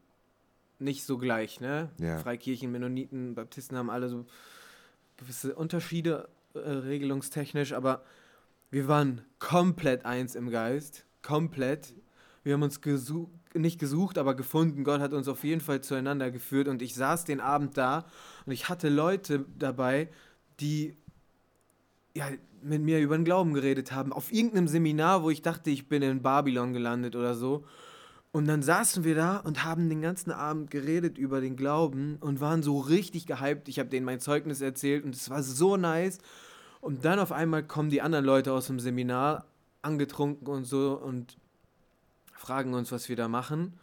nicht so gleich, ne? Ja. Freikirchen, Mennoniten, Baptisten haben alle so gewisse Unterschiede äh, regelungstechnisch, aber wir waren komplett eins im Geist. Komplett. Wir haben uns gesucht, nicht gesucht, aber gefunden. Gott hat uns auf jeden Fall zueinander geführt und ich saß den Abend da und ich hatte Leute dabei, die ja, mit mir über den Glauben geredet haben. Auf irgendeinem Seminar, wo ich dachte, ich bin in Babylon gelandet oder so. Und dann saßen wir da und haben den ganzen Abend geredet über den Glauben und waren so richtig gehypt. Ich habe denen mein Zeugnis erzählt und es war so nice. Und dann auf einmal kommen die anderen Leute aus dem Seminar angetrunken und so und fragen uns, was wir da machen.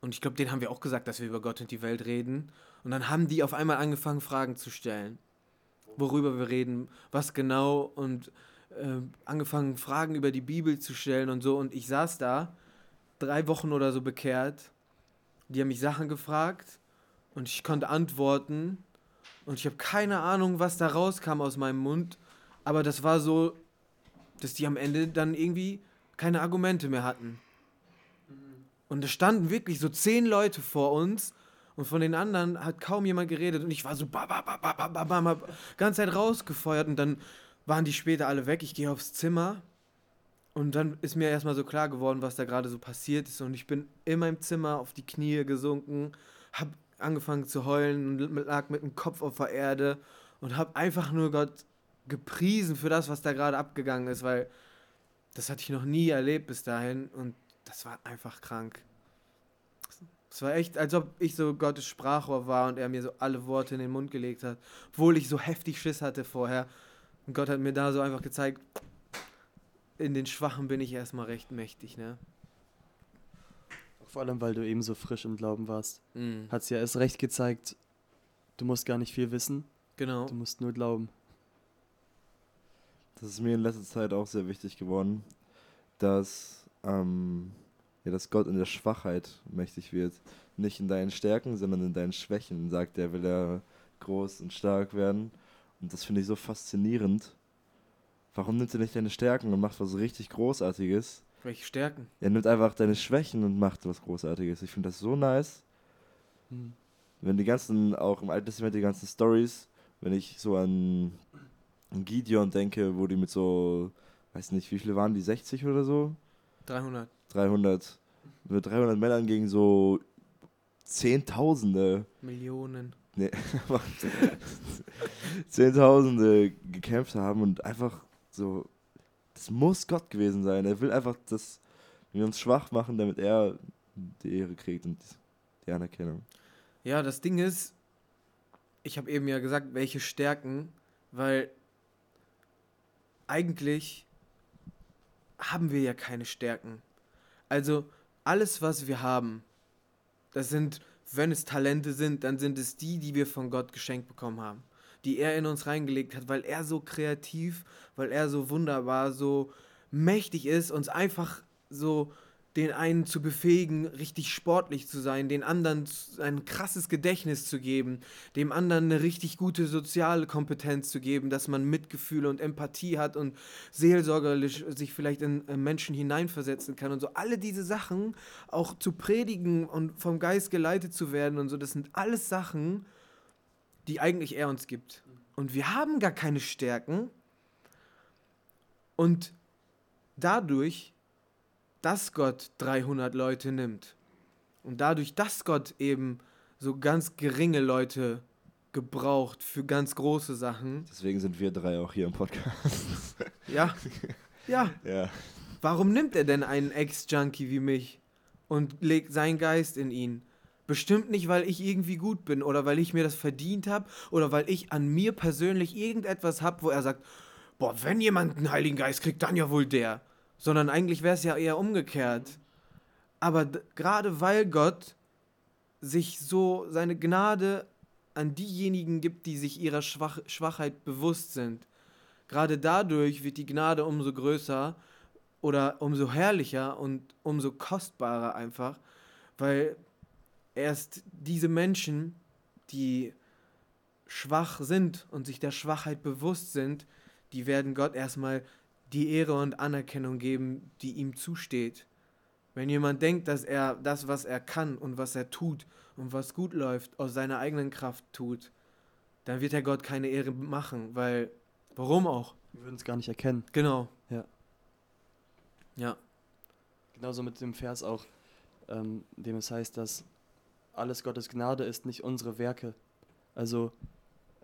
Und ich glaube, denen haben wir auch gesagt, dass wir über Gott und die Welt reden. Und dann haben die auf einmal angefangen, Fragen zu stellen. Worüber wir reden, was genau und äh, angefangen, Fragen über die Bibel zu stellen und so. Und ich saß da, drei Wochen oder so bekehrt. Die haben mich Sachen gefragt und ich konnte antworten. Und ich habe keine Ahnung, was da rauskam aus meinem Mund. Aber das war so, dass die am Ende dann irgendwie keine Argumente mehr hatten. Und da standen wirklich so zehn Leute vor uns und von den anderen hat kaum jemand geredet. Und ich war so ba ba ba ba ba ba ba ganze Zeit rausgefeuert und dann waren die später alle weg. Ich gehe aufs Zimmer und dann ist mir erstmal so klar geworden, was da gerade so passiert ist. Und ich bin in meinem Zimmer auf die Knie gesunken, habe angefangen zu heulen und lag mit dem Kopf auf der Erde und habe einfach nur Gott gepriesen für das, was da gerade abgegangen ist, weil das hatte ich noch nie erlebt bis dahin. Und das war einfach krank. Es war echt, als ob ich so Gottes Sprachrohr war und er mir so alle Worte in den Mund gelegt hat. Obwohl ich so heftig Schiss hatte vorher. Und Gott hat mir da so einfach gezeigt, in den Schwachen bin ich erstmal recht mächtig, ne? Vor allem, weil du eben so frisch im Glauben warst. Mhm. Hat es ja erst recht gezeigt, du musst gar nicht viel wissen, Genau. du musst nur glauben. Das ist mir in letzter Zeit auch sehr wichtig geworden, dass, ähm, ja, dass Gott in der Schwachheit mächtig wird. Nicht in deinen Stärken, sondern in deinen Schwächen, sagt er, will er groß und stark werden. Und das finde ich so faszinierend. Warum nimmt er nicht deine Stärken und macht was richtig Großartiges? Welche Stärken? Er nimmt einfach deine Schwächen und macht was Großartiges. Ich finde das so nice. Hm. wenn die ganzen, auch im Alten Testament die ganzen Stories, wenn ich so an, an Gideon denke, wo die mit so, weiß nicht, wie viele waren die, 60 oder so? 300. 300, mit 300 Männern gegen so Zehntausende, Millionen. nee, Zehntausende gekämpft haben und einfach so, das muss Gott gewesen sein. Er will einfach, dass wir uns schwach machen, damit er die Ehre kriegt und die Anerkennung. Ja, das Ding ist, ich habe eben ja gesagt, welche Stärken, weil eigentlich haben wir ja keine Stärken. Also alles, was wir haben, das sind, wenn es Talente sind, dann sind es die, die wir von Gott geschenkt bekommen haben, die er in uns reingelegt hat, weil er so kreativ, weil er so wunderbar, so mächtig ist, uns einfach so den einen zu befähigen, richtig sportlich zu sein, den anderen ein krasses Gedächtnis zu geben, dem anderen eine richtig gute soziale Kompetenz zu geben, dass man Mitgefühl und Empathie hat und seelsorgerlich sich vielleicht in, in Menschen hineinversetzen kann und so. Alle diese Sachen auch zu predigen und vom Geist geleitet zu werden und so, das sind alles Sachen, die eigentlich er uns gibt. Und wir haben gar keine Stärken. Und dadurch dass Gott 300 Leute nimmt und dadurch, dass Gott eben so ganz geringe Leute gebraucht für ganz große Sachen, Deswegen sind wir drei auch hier im Podcast. ja, ja, ja. warum nimmt er denn einen Ex-Junkie wie mich und legt seinen Geist in ihn? Bestimmt nicht, weil ich irgendwie gut bin oder weil ich mir das verdient habe oder weil ich an mir persönlich irgendetwas habe, wo er sagt, boah, wenn jemand einen Heiligen Geist kriegt, dann ja wohl der. Sondern eigentlich wäre es ja eher umgekehrt. Aber gerade weil Gott sich so seine Gnade an diejenigen gibt, die sich ihrer Schwach Schwachheit bewusst sind, gerade dadurch wird die Gnade umso größer oder umso herrlicher und umso kostbarer einfach, weil erst diese Menschen, die schwach sind und sich der Schwachheit bewusst sind, die werden Gott erstmal die Ehre und Anerkennung geben, die ihm zusteht. Wenn jemand denkt, dass er das, was er kann und was er tut und was gut läuft, aus seiner eigenen Kraft tut, dann wird er Gott keine Ehre machen, weil, warum auch? Wir würden es gar nicht erkennen. Genau. Ja. Ja. Genauso mit dem Vers auch, ähm, in dem es heißt, dass alles Gottes Gnade ist, nicht unsere Werke. Also,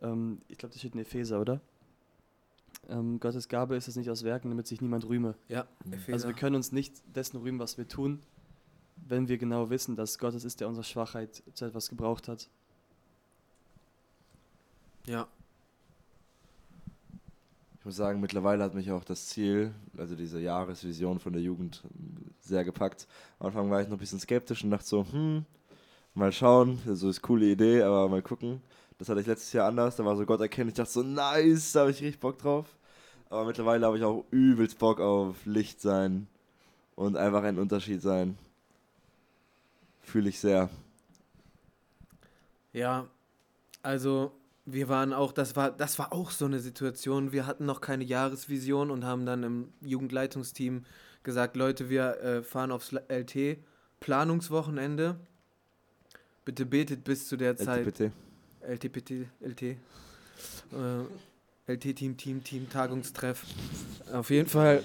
ähm, ich glaube, das steht in Epheser, oder? Ähm, Gottes Gabe ist es nicht aus Werken, damit sich niemand rühme. Ja. Also wir können uns nicht dessen rühmen, was wir tun, wenn wir genau wissen, dass Gott es ist, der unsere Schwachheit zu etwas gebraucht hat. ja. Ich muss sagen, mittlerweile hat mich auch das Ziel, also diese Jahresvision von der Jugend, sehr gepackt. Am Anfang war ich noch ein bisschen skeptisch und dachte so, hm, mal schauen, also ist eine coole Idee, aber mal gucken. Das hatte ich letztes Jahr anders, da war so Gott erkennen, ich dachte so, nice, da habe ich richtig Bock drauf. Aber mittlerweile habe ich auch übelst Bock auf Licht sein und einfach ein Unterschied sein. Fühle ich sehr. Ja, also wir waren auch, das war, das war auch so eine Situation. Wir hatten noch keine Jahresvision und haben dann im Jugendleitungsteam gesagt, Leute, wir äh, fahren aufs LT Planungswochenende. Bitte betet bis zu der Zeit. LGBT. LTPT, LT. Äh, LT-Team, Team, Team, Tagungstreff. Auf jeden Fall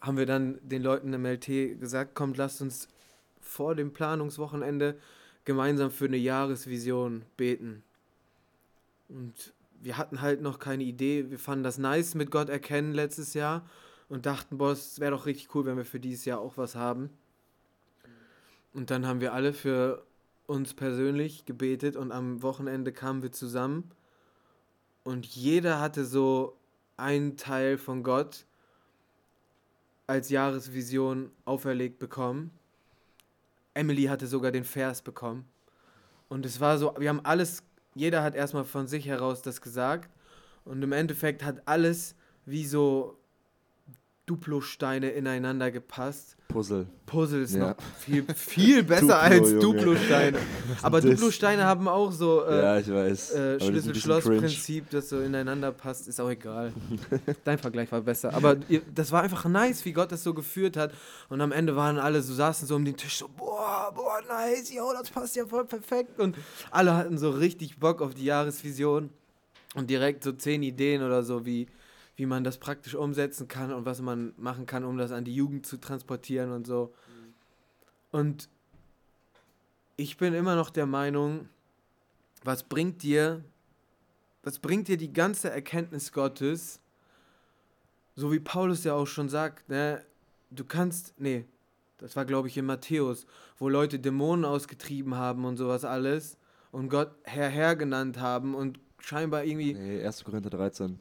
haben wir dann den Leuten im LT gesagt, kommt, lasst uns vor dem Planungswochenende gemeinsam für eine Jahresvision beten. Und wir hatten halt noch keine Idee. Wir fanden das nice mit Gott erkennen letztes Jahr und dachten, boah, es wäre doch richtig cool, wenn wir für dieses Jahr auch was haben. Und dann haben wir alle für uns persönlich gebetet und am Wochenende kamen wir zusammen und jeder hatte so einen Teil von Gott als Jahresvision auferlegt bekommen. Emily hatte sogar den Vers bekommen. Und es war so, wir haben alles, jeder hat erstmal von sich heraus das gesagt. Und im Endeffekt hat alles wie so Duplo-Steine ineinander gepasst. Puzzle. Puzzle ist Ja. noch viel, viel besser als. Duplo-Steine. Aber Duplo-Steine haben auch so äh, ja, ich weiß. äh. Schlüssel-Schloss-Prinzip, das so ineinander passt, ist auch egal. Dein Vergleich war besser. Aber ihr, das war einfach nice, wie Gott das so geführt hat. Und am Ende waren alle so, saßen so um den Tisch so, boah, boah, nice, yo, das passt ja voll perfekt. Und alle hatten so richtig Bock auf die Jahresvision. Und direkt so zehn Ideen oder so, wie, wie man das praktisch umsetzen kann und was man machen kann, um das an die Jugend zu transportieren und so. Und ich bin immer noch der Meinung, was bringt dir, was bringt dir die ganze Erkenntnis Gottes, so wie Paulus ja auch schon sagt, ne, du kannst, nee, das war glaube ich in Matthäus, wo Leute Dämonen ausgetrieben haben und sowas alles und Gott Herr Herr genannt haben und scheinbar irgendwie, Nee, 1. Korinther 13.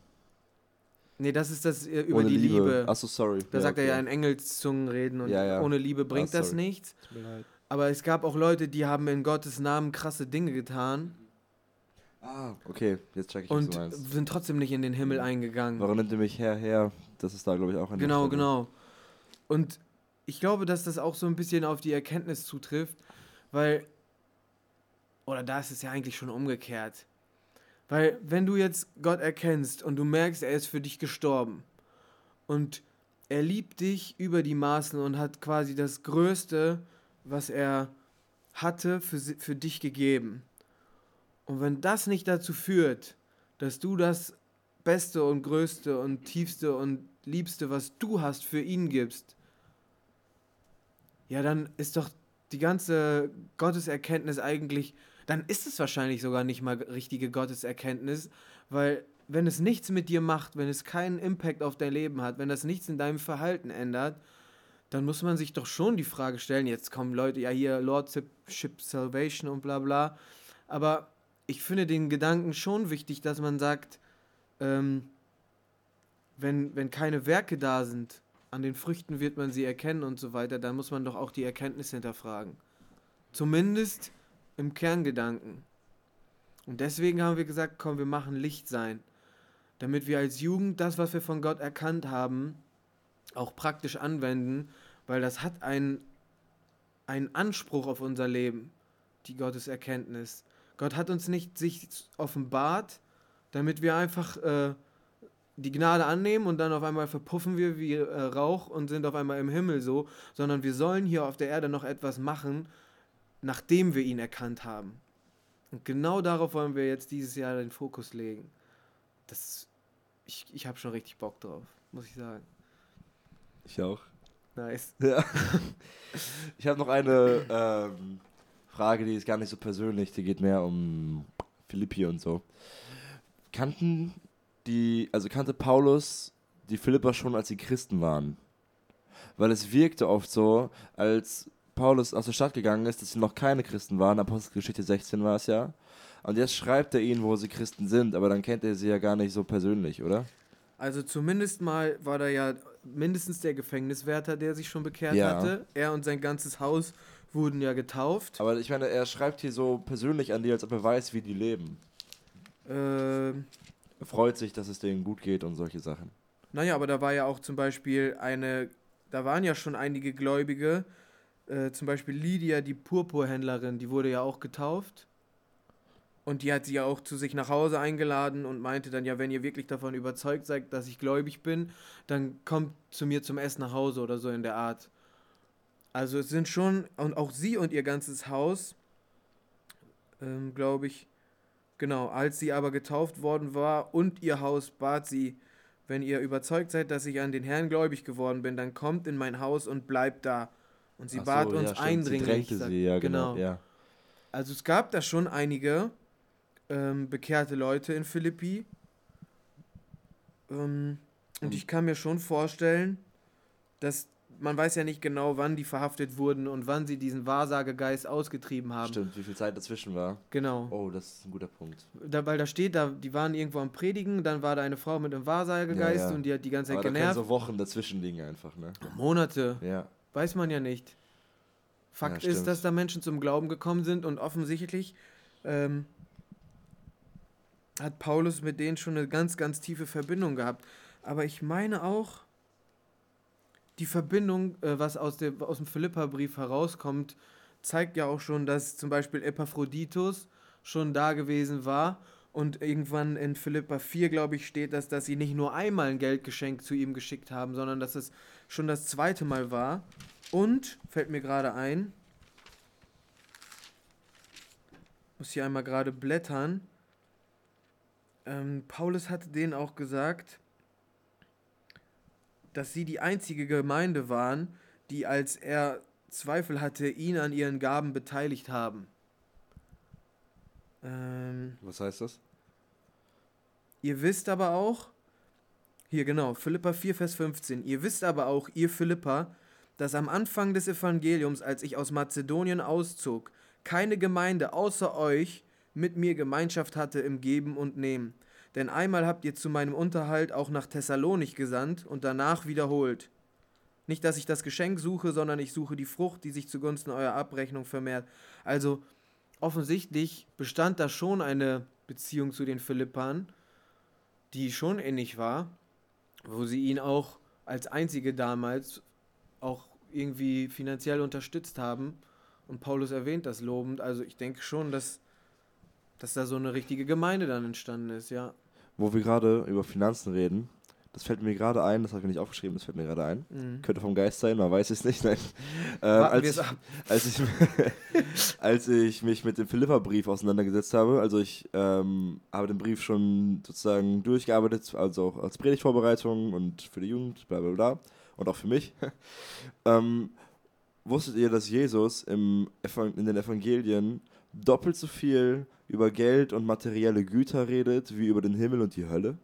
nee, das ist das äh, über Ohne die Liebe. Achso, sorry. Da sagt er ja okay. in Engelszungen reden und Ja, ja. ohne Liebe bringt Ah, das nichts. Tut mir leid. Aber es gab auch Leute, die haben in Gottes Namen krasse Dinge getan Ah, okay, jetzt check ich, was und sind trotzdem nicht in den Himmel eingegangen. Warum nennt ihr mich Herr, Herr? Das ist da, glaube ich, auch ein Genau, genau. Und ich glaube, dass das auch so ein bisschen auf die Erkenntnis zutrifft, weil, oder da ist es ja eigentlich schon umgekehrt. Weil, wenn du jetzt Gott erkennst und du merkst, er ist für dich gestorben und er liebt dich über die Maßen und hat quasi das Größte, was er hatte, für, für dich gegeben. Und wenn das nicht dazu führt, dass du das Beste und Größte und Tiefste und Liebste, was du hast, für ihn gibst, ja, dann ist doch die ganze Gotteserkenntnis eigentlich, dann ist es wahrscheinlich sogar nicht mal richtige Gotteserkenntnis, weil wenn es nichts mit dir macht, wenn es keinen Impact auf dein Leben hat, wenn das nichts in deinem Verhalten ändert, dann muss man sich doch schon die Frage stellen, jetzt kommen Leute, ja hier Lordship Salvation und bla bla, aber ich finde den Gedanken schon wichtig, dass man sagt, ähm, wenn, wenn keine Werke da sind, an den Früchten wird man sie erkennen und so weiter, dann muss man doch auch die Erkenntnis hinterfragen. Zumindest im Kerngedanken. Und deswegen haben wir gesagt, komm, wir machen Licht sein. Damit wir als Jugend das, was wir von Gott erkannt haben, auch praktisch anwenden, weil das hat einen, einen Anspruch auf unser Leben, die Gotteserkenntnis. Gott hat uns nicht sich offenbart, damit wir einfach äh, die Gnade annehmen und dann auf einmal verpuffen wir wie äh, Rauch und sind auf einmal im Himmel so, sondern wir sollen hier auf der Erde noch etwas machen, nachdem wir ihn erkannt haben. Und genau darauf wollen wir jetzt dieses Jahr den Fokus legen. Das, ich ich habe schon richtig Bock drauf, muss ich sagen. Ich auch. Nice. Ja. Ich habe noch eine ähm, Frage, die ist gar nicht so persönlich, die geht mehr um Philippi und so. Kannten die, also kannte Paulus die Philipper schon, als sie Christen waren? Weil es wirkte oft so, als Paulus aus der Stadt gegangen ist, dass sie noch keine Christen waren, Apostelgeschichte 16 war es ja. Und jetzt schreibt er ihnen, wo sie Christen sind, aber dann kennt er sie ja gar nicht so persönlich, oder? Also zumindest mal war da ja mindestens der Gefängniswärter, der sich schon bekehrt Ja. hatte. Er und sein ganzes Haus wurden ja getauft. Aber ich meine, er schreibt hier so persönlich an die, als ob er weiß, wie die leben. Ähm, Er freut sich, dass es denen gut geht und solche Sachen. Naja, aber da war ja auch zum Beispiel eine, da waren ja schon einige Gläubige, äh, zum Beispiel Lydia, die Purpurhändlerin, die wurde ja auch getauft. Und die hat sie ja auch zu sich nach Hause eingeladen und meinte dann, ja, wenn ihr wirklich davon überzeugt seid, dass ich gläubig bin, dann kommt zu mir zum Essen nach Hause oder so in der Art. Also es sind schon, und auch sie und ihr ganzes Haus, ähm, glaube ich, genau, als sie aber getauft worden war und ihr Haus bat sie, wenn ihr überzeugt seid, dass ich an den Herrn gläubig geworden bin, dann kommt in mein Haus und bleibt da. Und sie Ach bat so, uns ja, eindringlich. Sie sie, ja, genau. genau. Ja. Also es gab da schon einige ähm, bekehrte Leute in Philippi. Ähm, und Und- ich kann mir schon vorstellen, dass man weiß ja nicht genau, wann die verhaftet wurden und wann sie diesen Wahrsagegeist ausgetrieben haben. Stimmt, wie viel Zeit dazwischen war. Genau. Oh, das ist ein guter Punkt. Da, weil da steht, da, die waren irgendwo am Predigen, dann war da eine Frau mit einem Wahrsagegeist Ja, ja. und die hat die ganze Zeit Aber da können genervt. so Wochen dazwischen liegen einfach, ne? Monate, Ja. Weiß man ja nicht. Fakt Ja, ist, dass da Menschen zum Glauben gekommen sind und offensichtlich ähm, hat Paulus mit denen schon eine ganz, ganz tiefe Verbindung gehabt. Aber ich meine auch, die Verbindung, äh, was aus, der, aus dem Philipperbrief herauskommt, zeigt ja auch schon, dass zum Beispiel Epaphroditus schon da gewesen war. Und irgendwann in Philippa 4, glaube ich, steht, dass, dass sie nicht nur einmal ein Geldgeschenk zu ihm geschickt haben, sondern dass es schon das zweite Mal war. Und, fällt mir gerade ein, muss hier einmal gerade blättern. Ähm, Paulus hatte denen auch gesagt, dass sie die einzige Gemeinde waren, die, als er Zweifel hatte, ihn an ihren Gaben beteiligt haben. Ähm, Was heißt das? Ihr wisst aber auch, hier genau, Philippa 4, Vers 15, ihr wisst aber auch, ihr Philippa, dass am Anfang des Evangeliums, als ich aus Mazedonien auszog, keine Gemeinde außer euch mit mir Gemeinschaft hatte im Geben und Nehmen. Denn einmal habt ihr zu meinem Unterhalt auch nach Thessalonik gesandt und danach wiederholt. Nicht, dass ich das Geschenk suche, sondern ich suche die Frucht, die sich zugunsten eurer Abrechnung vermehrt. Also offensichtlich bestand da schon eine Beziehung zu den Philippern, die schon innig war, wo sie ihn auch als einzige damals auch irgendwie finanziell unterstützt haben. Und Paulus erwähnt das lobend. Also ich denke schon, dass, dass da so eine richtige Gemeinde dann entstanden ist, ja. Wo wir gerade über Finanzen reden, das fällt mir gerade ein, das habe ich mir nicht aufgeschrieben, das fällt mir gerade ein. Mhm. Könnte vom Geist sein, man weiß es nicht. Nein. Ähm, als, ich, als, ich, als ich mich mit dem Philippa-Brief auseinandergesetzt habe, also ich ähm, habe den Brief schon sozusagen durchgearbeitet, also auch als Predigtvorbereitung und für die Jugend, bla bla bla, und auch für mich. ähm, wusstet ihr, dass Jesus im, in den Evangelien doppelt so viel über Geld und materielle Güter redet, wie über den Himmel und die Hölle?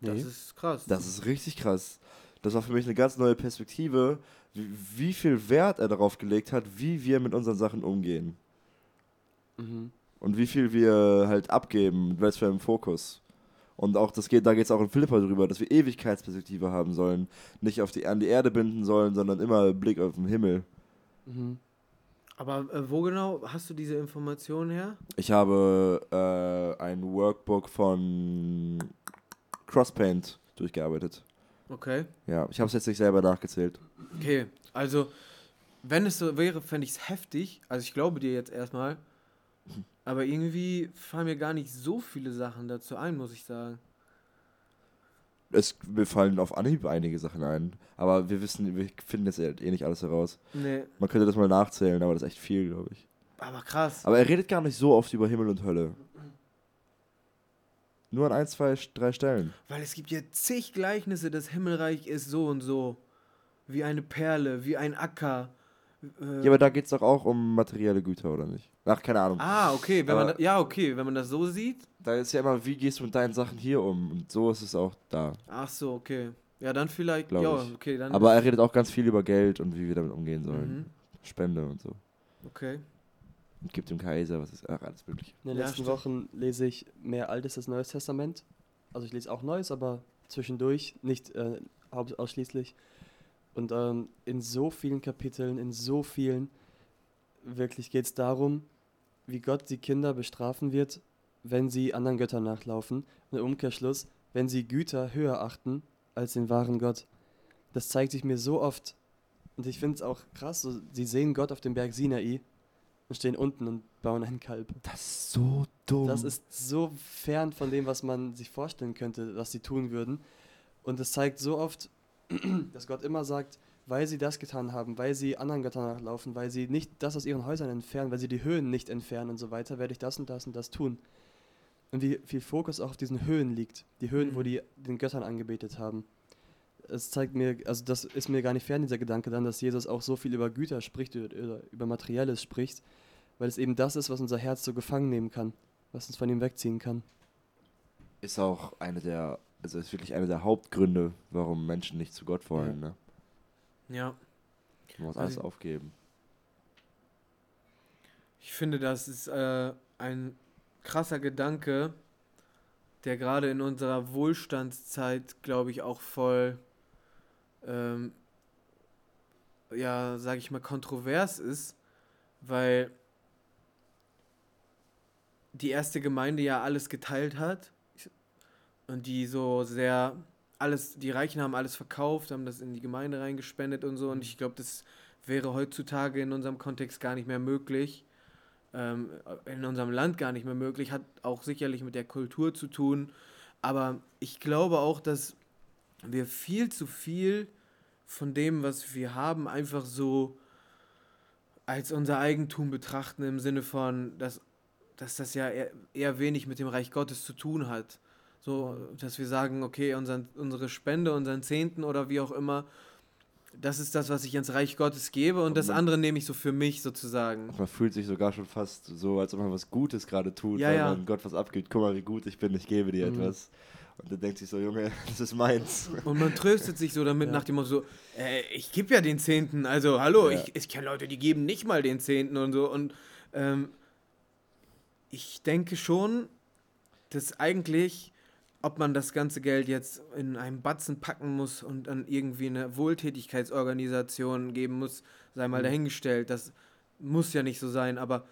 Das ist krass. Das ist richtig krass. Das war für mich eine ganz neue Perspektive, wie, wie viel Wert er darauf gelegt hat, wie wir mit unseren Sachen umgehen. Mhm. Und wie viel wir halt abgeben, mit was für einem Fokus. Und auch das geht, da geht es auch in Philippa drüber, dass wir Ewigkeitsperspektive haben sollen. Nicht auf die, an die Erde binden sollen, sondern immer Blick auf den Himmel. Mhm. Aber äh, wo genau hast du diese Informationen her? Ich habe äh, ein Workbook von Crosspaint durchgearbeitet. Okay. Ja, ich habe es jetzt nicht selber nachgezählt. Okay, also wenn es so wäre, fände ich es heftig. Also ich glaube dir jetzt erstmal. Aber irgendwie fallen mir gar nicht so viele Sachen dazu ein, muss ich sagen. Es, mir fallen auf Anhieb einige Sachen ein, aber wir wissen, wir finden jetzt eh nicht alles heraus. Nee, Man könnte das mal nachzählen, aber das ist echt viel, glaube ich. aber krass. Aber er redet gar nicht so oft über Himmel und Hölle. Nur an ein, zwei, drei Stellen. Weil es gibt ja zig Gleichnisse, das Himmelreich ist so und so. Wie eine Perle, wie ein Acker. Äh, Ja, aber da geht es doch auch um materielle Güter, oder nicht? Ach, keine Ahnung. ah, okay, wenn man da, ja, okay, wenn man das so sieht. Da ist ja immer, wie gehst du mit deinen Sachen hier um? Und so ist es auch da. Ach so, okay. Ja, dann vielleicht, ja, okay, dann. Aber er redet auch ganz viel über Geld und wie wir damit umgehen sollen. Mhm, Spende und so. okay. Und gibt dem Kaiser, was ist, ach, alles mögliche. In den Ja, letzten stimmt. Wochen lese ich mehr Altes als Neues Testament. Also ich lese auch Neues, aber zwischendurch, nicht äh, ausschließlich. Und ähm, in so vielen Kapiteln, in so vielen, wirklich geht es darum, wie Gott die Kinder bestrafen wird, wenn sie anderen Göttern nachlaufen. Und im Umkehrschluss, wenn sie Güter höher achten als den wahren Gott. Das zeigt sich mir so oft. Und ich finde es auch krass, so, sie sehen Gott auf dem Berg Sinai und stehen unten und bauen ein Kalb. Das ist so dumm. Das ist so fern von dem, was man sich vorstellen könnte, was sie tun würden. Und es zeigt so oft, dass Gott immer sagt, weil sie das getan haben, weil sie anderen Göttern nachlaufen, weil sie nicht das aus ihren Häusern entfernen, weil sie die Höhen nicht entfernen und so weiter, werde ich das und das und das tun. Und wie viel Fokus auch auf diesen Höhen liegt. Die Höhen, wo Mhm. die den Göttern angebetet haben. Es zeigt mir, also das ist mir gar nicht fern, dieser Gedanke dann, dass Jesus auch so viel über Güter spricht, oder über Materielles spricht, weil es eben das ist, was unser Herz so gefangen nehmen kann, was uns von ihm wegziehen kann. ist auch eine der, also ist wirklich einer der Hauptgründe, warum Menschen nicht zu Gott wollen. Ne? Ja. Man muss Also alles ich- aufgeben. Ich finde, das ist äh, ein krasser Gedanke, der gerade in unserer Wohlstandszeit, glaube ich, auch voll, ähm, ja, sage ich mal, kontrovers ist, weil die erste Gemeinde ja alles geteilt hat und die so sehr alles, die Reichen haben alles verkauft, haben das in die Gemeinde reingespendet und so und ich glaube, das wäre heutzutage in unserem Kontext gar nicht mehr möglich ähm, in unserem Land gar nicht mehr möglich, hat auch sicherlich mit der Kultur zu tun. Aber ich glaube auch, dass wir viel zu viel von dem, was wir haben, einfach so als unser Eigentum betrachten, im Sinne von, dass, dass das ja eher, eher wenig mit dem Reich Gottes zu tun hat. So, dass wir sagen, okay, unseren, unsere Spende, unseren Zehnten oder wie auch immer, das ist das, was ich ins Reich Gottes gebe und das man- andere nehme ich so für mich sozusagen. Man fühlt sich sogar schon fast so, als ob man was Gutes gerade tut, Ja, weil ja. man Gott was abgibt. Guck mal, wie gut ich bin, ich gebe dir Mhm. etwas. Und dann denkt sich so, Junge, das ist meins. Und man tröstet sich so damit Ja. nach dem Motto so, äh, ich gebe ja den Zehnten, also hallo, Ja. ich, ich kenne Leute, die geben nicht mal den Zehnten und so. Und ähm, ich denke schon, dass eigentlich, ob man das ganze Geld jetzt in einen Batzen packen muss und an irgendwie eine Wohltätigkeitsorganisation geben muss, sei mal Mhm. dahingestellt. Das muss ja nicht so sein, aber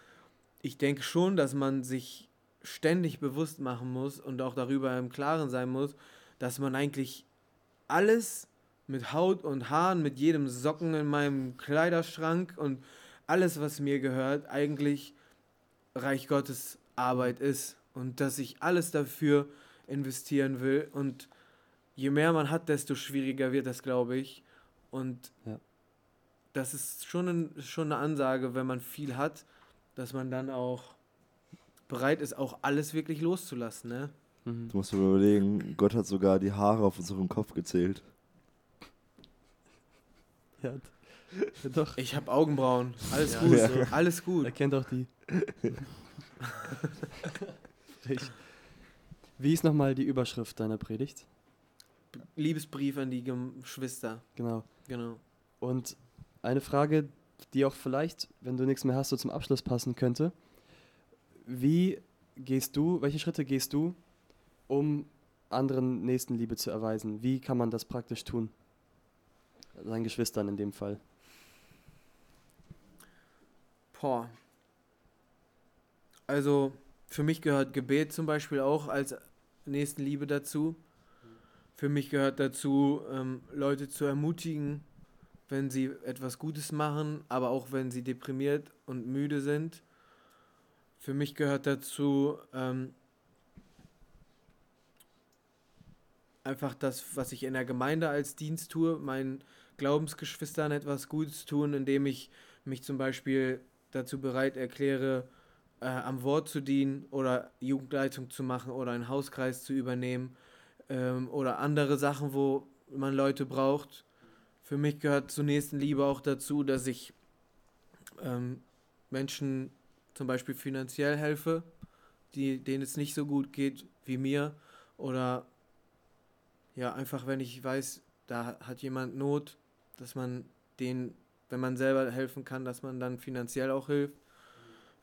ich denke schon, dass man sich ständig bewusst machen muss und auch darüber im Klaren sein muss, dass man eigentlich alles mit Haut und Haaren, mit jedem Socken in meinem Kleiderschrank und alles, was mir gehört, eigentlich Reich Gottes Arbeit ist und dass ich alles dafür investieren will und je mehr man hat, desto schwieriger wird das, glaube ich. Und Ja. das ist schon, ein, schon eine Ansage, wenn man viel hat, dass man dann auch bereit ist, auch alles wirklich loszulassen. Ne? Mhm. Du musst dir überlegen, Gott hat sogar die Haare auf unserem Kopf gezählt. Ja, ja, doch. Ich habe Augenbrauen. Alles Ja, gut. Ja. So. Alles gut. Er kennt auch die. Wie ist nochmal die Überschrift deiner Predigt? Liebesbrief an die Gem- Geschwister. Genau. Genau. Und eine Frage, die auch vielleicht, wenn du nichts mehr hast, so zum Abschluss passen könnte. Wie gehst du, welche Schritte gehst du, um anderen Nächstenliebe zu erweisen? Wie kann man das praktisch tun? Seinen Geschwistern in dem Fall. Boah. Also, für mich gehört Gebet zum Beispiel auch als Nächstenliebe dazu. Für mich gehört dazu, ähm, Leute zu ermutigen, wenn sie etwas Gutes machen, aber auch wenn sie deprimiert und müde sind. Für mich gehört dazu, ähm, einfach das, was ich in der Gemeinde als Dienst tue, meinen Glaubensgeschwistern etwas Gutes tun, indem ich mich zum Beispiel dazu bereit erkläre, äh, am Wort zu dienen oder Jugendleitung zu machen oder einen Hauskreis zu übernehmen ähm, oder andere Sachen, wo man Leute braucht. Für mich gehört zur nächsten Liebe auch dazu, dass ich ähm, Menschen zum Beispiel finanziell helfe, die, denen es nicht so gut geht wie mir oder ja, einfach wenn ich weiß, da hat jemand Not, dass man den, wenn man selber helfen kann, dass man dann finanziell auch hilft.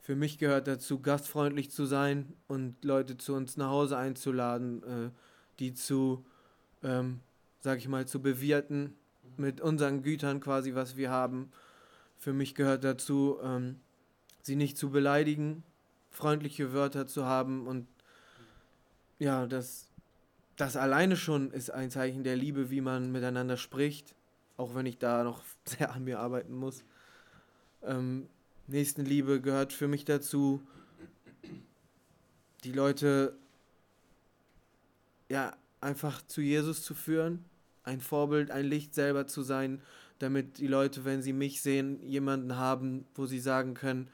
Für mich gehört dazu, gastfreundlich zu sein und Leute zu uns nach Hause einzuladen, äh, die zu, ähm, sag ich mal, zu bewirten mit unseren Gütern quasi, was wir haben. Für mich gehört dazu, ähm, sie nicht zu beleidigen, freundliche Wörter zu haben und ja, das, das alleine schon ist ein Zeichen der Liebe, wie man miteinander spricht, auch wenn ich da noch sehr an mir arbeiten muss. Ähm, Nächstenliebe gehört für mich dazu, die Leute ja einfach zu Jesus zu führen, ein Vorbild, ein Licht selber zu sein, damit die Leute, wenn sie mich sehen, jemanden haben, wo sie sagen können,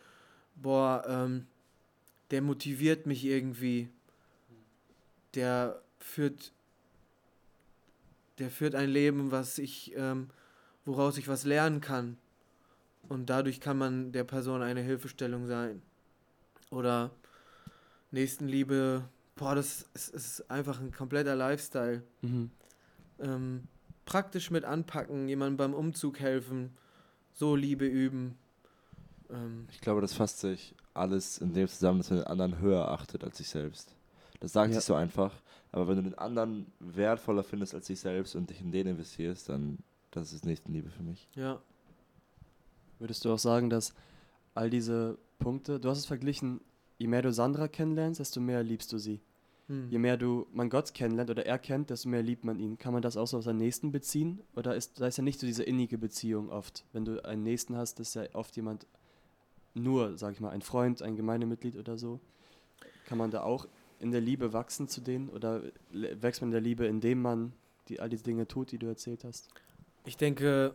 boah, ähm, der motiviert mich irgendwie, der führt, der führt ein Leben, was ich, ähm, woraus ich was lernen kann. Und dadurch kann man der Person eine Hilfestellung sein. Oder Nächstenliebe, boah, das ist, ist einfach ein kompletter Lifestyle. Mhm. Ähm, praktisch mit anpacken, jemandem beim Umzug helfen, so Liebe üben. Ähm, Ich glaube, das fasst sich alles in dem zusammen, dass man den anderen höher achtet als sich selbst. Das sagt Ja. sich so einfach, aber wenn du den anderen wertvoller findest als dich selbst und dich in den investierst, dann das ist Nächstenliebe für mich. ja. Würdest du auch sagen, dass all diese Punkte, du hast es verglichen, je mehr du Sandra kennenlernst, desto mehr liebst du sie. Hm. Je mehr du man Gott kennenlernt oder er kennt, desto mehr liebt man ihn. Kann man das auch so auf seinen Nächsten beziehen? Oder ist da ist ja nicht so diese innige Beziehung oft. Wenn du einen Nächsten hast, ist ja oft jemand nur, sag ich mal, ein Freund, ein Gemeindemitglied oder so. Kann man da auch in der Liebe wachsen zu denen? Oder wächst man in der Liebe, indem man die, all diese Dinge tut, die du erzählt hast? Ich denke,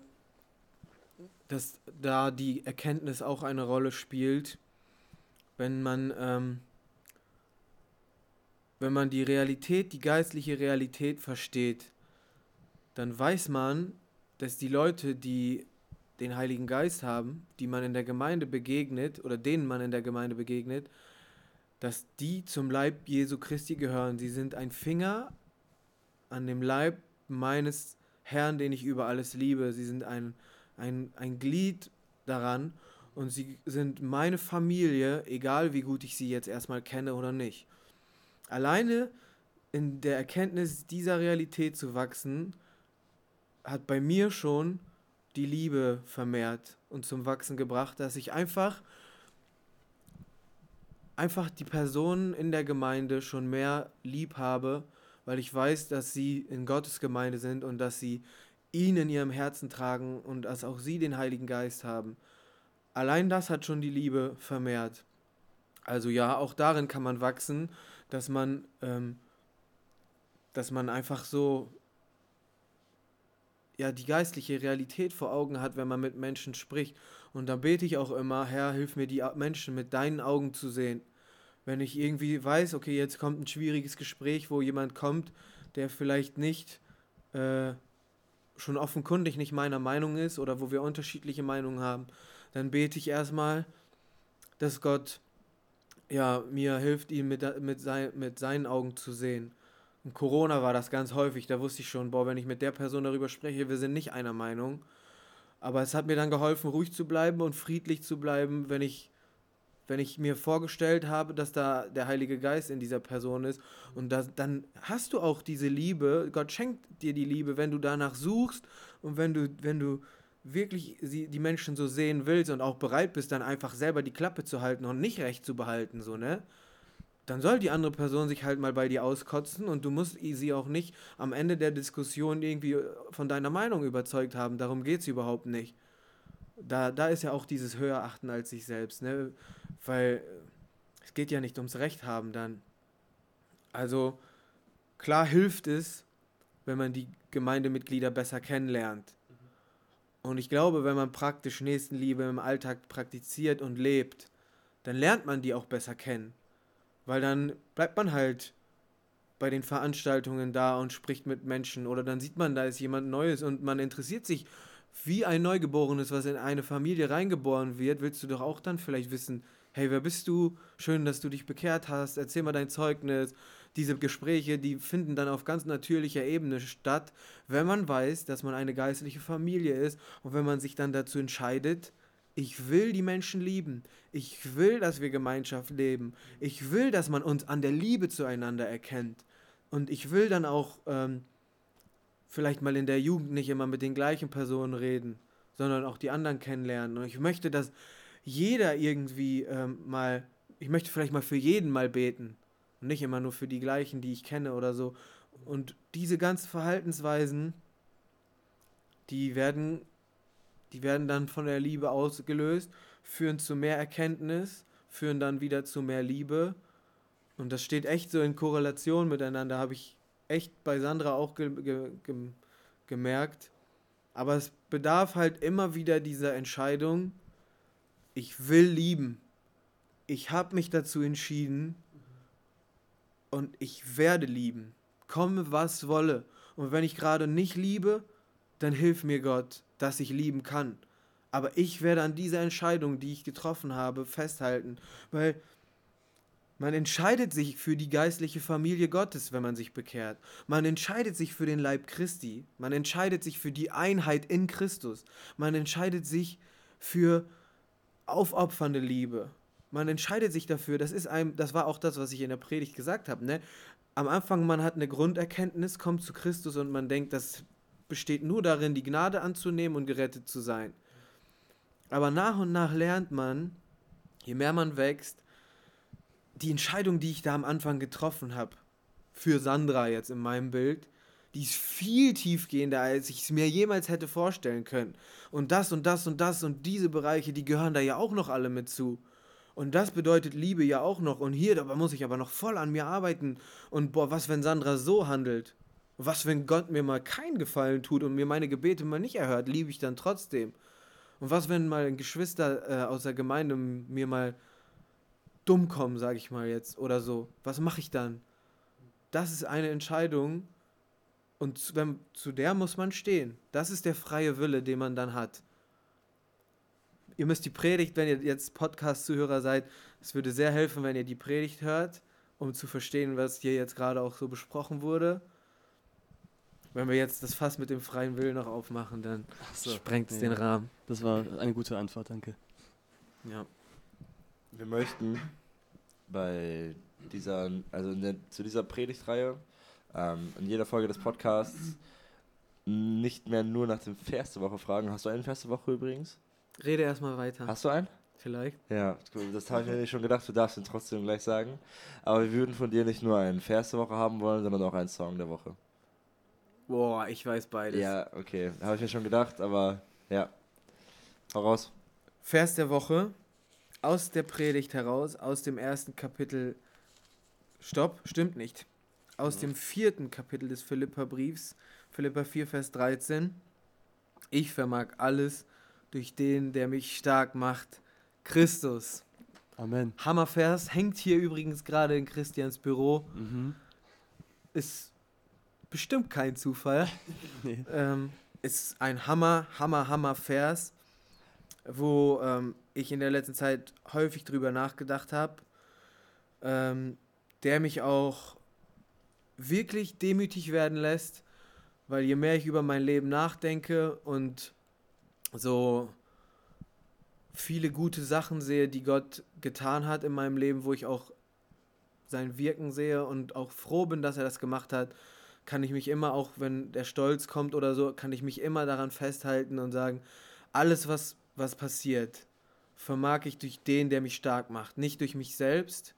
dass da die Erkenntnis auch eine Rolle spielt, wenn man, ähm, wenn man die Realität, die geistliche Realität versteht, dann weiß man, dass die Leute, die den Heiligen Geist haben, die man in der Gemeinde begegnet oder denen man in der Gemeinde begegnet, dass die zum Leib Jesu Christi gehören. Sie sind ein Finger an dem Leib meines Herrn, den ich über alles liebe. Sie sind ein, ein, ein Glied daran und sie sind meine Familie, egal wie gut ich sie jetzt erstmal kenne oder nicht. Alleine in der Erkenntnis dieser Realität zu wachsen, hat bei mir schon die Liebe vermehrt und zum Wachsen gebracht, dass ich einfach einfach die Personen in der Gemeinde schon mehr lieb habe, weil ich weiß, dass sie in Gottes Gemeinde sind und dass sie ihn in ihrem Herzen tragen und dass auch sie den Heiligen Geist haben. Allein das hat schon die Liebe vermehrt. Also ja, auch darin kann man wachsen, dass man, ähm, dass man einfach so ja die geistliche Realität vor Augen hat, wenn man mit Menschen spricht. Und da bete ich auch immer, Herr, hilf mir die Menschen mit deinen Augen zu sehen. Wenn ich irgendwie weiß, okay, jetzt kommt ein schwieriges Gespräch, wo jemand kommt, der vielleicht nicht äh, schon offenkundig nicht meiner Meinung ist oder wo wir unterschiedliche Meinungen haben, dann bete ich erstmal, dass Gott ja, mir hilft, ihn mit, mit, sein, mit seinen Augen zu sehen. Und Corona war das ganz häufig, da wusste ich schon, boah, wenn ich mit der Person darüber spreche, wir sind nicht einer Meinung. Aber es hat mir dann geholfen, ruhig zu bleiben und friedlich zu bleiben, wenn ich, wenn ich mir vorgestellt habe, dass da der Heilige Geist in dieser Person ist. Und das, dann hast du auch diese Liebe. Gott schenkt dir die Liebe, wenn du danach suchst und wenn du, wenn du wirklich sie, die Menschen so sehen willst und auch bereit bist, dann einfach selber die Klappe zu halten und nicht recht zu behalten, so, ne? Dann soll die andere Person sich halt mal bei dir auskotzen und du musst sie auch nicht am Ende der Diskussion irgendwie von deiner Meinung überzeugt haben. Darum geht es überhaupt nicht. Da, da ist ja auch dieses Höherachten als sich selbst, ne? Weil es geht ja nicht ums Recht haben dann. Also klar hilft es, wenn man die Gemeindemitglieder besser kennenlernt. Und ich glaube, wenn man praktisch Nächstenliebe im Alltag praktiziert und lebt, dann lernt man die auch besser kennen. Weil dann bleibt man halt bei den Veranstaltungen da und spricht mit Menschen. Oder dann sieht man, da ist jemand Neues und man interessiert sich wie ein Neugeborenes, was in eine Familie reingeboren wird. Willst du doch auch dann vielleicht wissen, hey, wer bist du? Schön, dass du dich bekehrt hast. Erzähl mal dein Zeugnis. Diese Gespräche, die finden dann auf ganz natürlicher Ebene statt, wenn man weiß, dass man eine geistliche Familie ist und wenn man sich dann dazu entscheidet, ich will die Menschen lieben. Ich will, dass wir Gemeinschaft leben. Ich will, dass man uns an der Liebe zueinander erkennt. Und ich will dann auch ähm, vielleicht mal in der Jugend nicht immer mit den gleichen Personen reden, sondern auch die anderen kennenlernen. Und ich möchte, dass jeder irgendwie ähm, mal, ich möchte vielleicht mal für jeden mal beten. Und nicht immer nur für die gleichen, die ich kenne oder so. Und diese ganzen Verhaltensweisen, die werden, die werden dann von der Liebe ausgelöst, führen zu mehr Erkenntnis, führen dann wieder zu mehr Liebe. Und das steht echt so in Korrelation miteinander, habe ich echt bei Sandra auch ge ge ge gemerkt. Aber es bedarf halt immer wieder dieser Entscheidung, ich will lieben. Ich habe mich dazu entschieden und ich werde lieben. Komme, was wolle. Und wenn ich gerade nicht liebe, dann hilf mir Gott, dass ich lieben kann. Aber ich werde an dieser Entscheidung, die ich getroffen habe, festhalten. Weil Man entscheidet sich für die geistliche Familie Gottes, wenn man sich bekehrt. Man entscheidet sich für den Leib Christi. Man entscheidet sich für die Einheit in Christus. Man entscheidet sich für aufopfernde Liebe. Man entscheidet sich dafür, das ist einem, das war auch das, was ich in der Predigt gesagt habe, ne? Am Anfang, man hat eine Grunderkenntnis, kommt zu Christus und man denkt, das besteht nur darin, die Gnade anzunehmen und gerettet zu sein. Aber nach und nach lernt man, je mehr man wächst, die Entscheidung, die ich da am Anfang getroffen habe, für Sandra jetzt in meinem Bild, die ist viel tiefgehender, als ich es mir jemals hätte vorstellen können. Und das und das und das und diese Bereiche, die gehören da ja auch noch alle mit zu. Und das bedeutet Liebe ja auch noch. Und hier, dabei muss ich aber noch voll an mir arbeiten. Und boah, was, wenn Sandra so handelt? Was, wenn Gott mir mal keinen Gefallen tut und mir meine Gebete mal nicht erhört? Liebe ich dann trotzdem? Und was, wenn mal ein Geschwister äh, aus der Gemeinde mir mal dumm kommen, sage ich mal jetzt, oder so? Was mache ich dann? Das ist eine Entscheidung und zu, wenn, zu der muss man stehen. Das ist der freie Wille, den man dann hat. Ihr müsst die Predigt, wenn ihr jetzt Podcast-Zuhörer seid, es würde sehr helfen, wenn ihr die Predigt hört, um zu verstehen, was hier jetzt gerade auch so besprochen wurde. Wenn wir jetzt das Fass mit dem freien Willen noch aufmachen, dann so, sprengt es ja. den Rahmen. Das war eine gute Antwort, danke. Ja. Wir möchten bei dieser, also der, zu dieser Predigtreihe ähm, in jeder Folge des Podcasts nicht mehr nur nach dem Vers der Woche fragen. Hast du einen Vers der Woche übrigens? Rede erstmal weiter. Hast du einen? Vielleicht. Ja, das habe ich mir schon gedacht, du darfst ihn trotzdem gleich sagen. Aber wir würden von dir nicht nur einen Vers der Woche haben wollen, sondern auch einen Song der Woche. Boah, ich weiß beides. Ja, okay. Habe ich mir schon gedacht, aber ja. Voraus. Vers der Woche aus der Predigt heraus, aus dem ersten Kapitel. Stopp, stimmt nicht. Aus dem vierten Kapitel des Philippa-Briefs, Philippa 4, Vers 13. Ich vermag alles durch den, der mich stark macht, Christus. Amen. Hammervers hängt hier übrigens gerade in Christians Büro. Mhm. Ist bestimmt kein Zufall. nee. ähm, ist ein Hammer, Hammer, Hammer Vers, wo ähm, ich in der letzten Zeit häufig drüber nachgedacht habe, ähm, der mich auch wirklich demütig werden lässt, weil je mehr ich über mein Leben nachdenke und so viele gute Sachen sehe, die Gott getan hat in meinem Leben, wo ich auch sein Wirken sehe und auch froh bin, dass er das gemacht hat, kann ich mich immer, auch wenn der Stolz kommt oder so, kann ich mich immer daran festhalten und sagen, alles, was, was passiert, vermag ich durch den, der mich stark macht. Nicht durch mich selbst,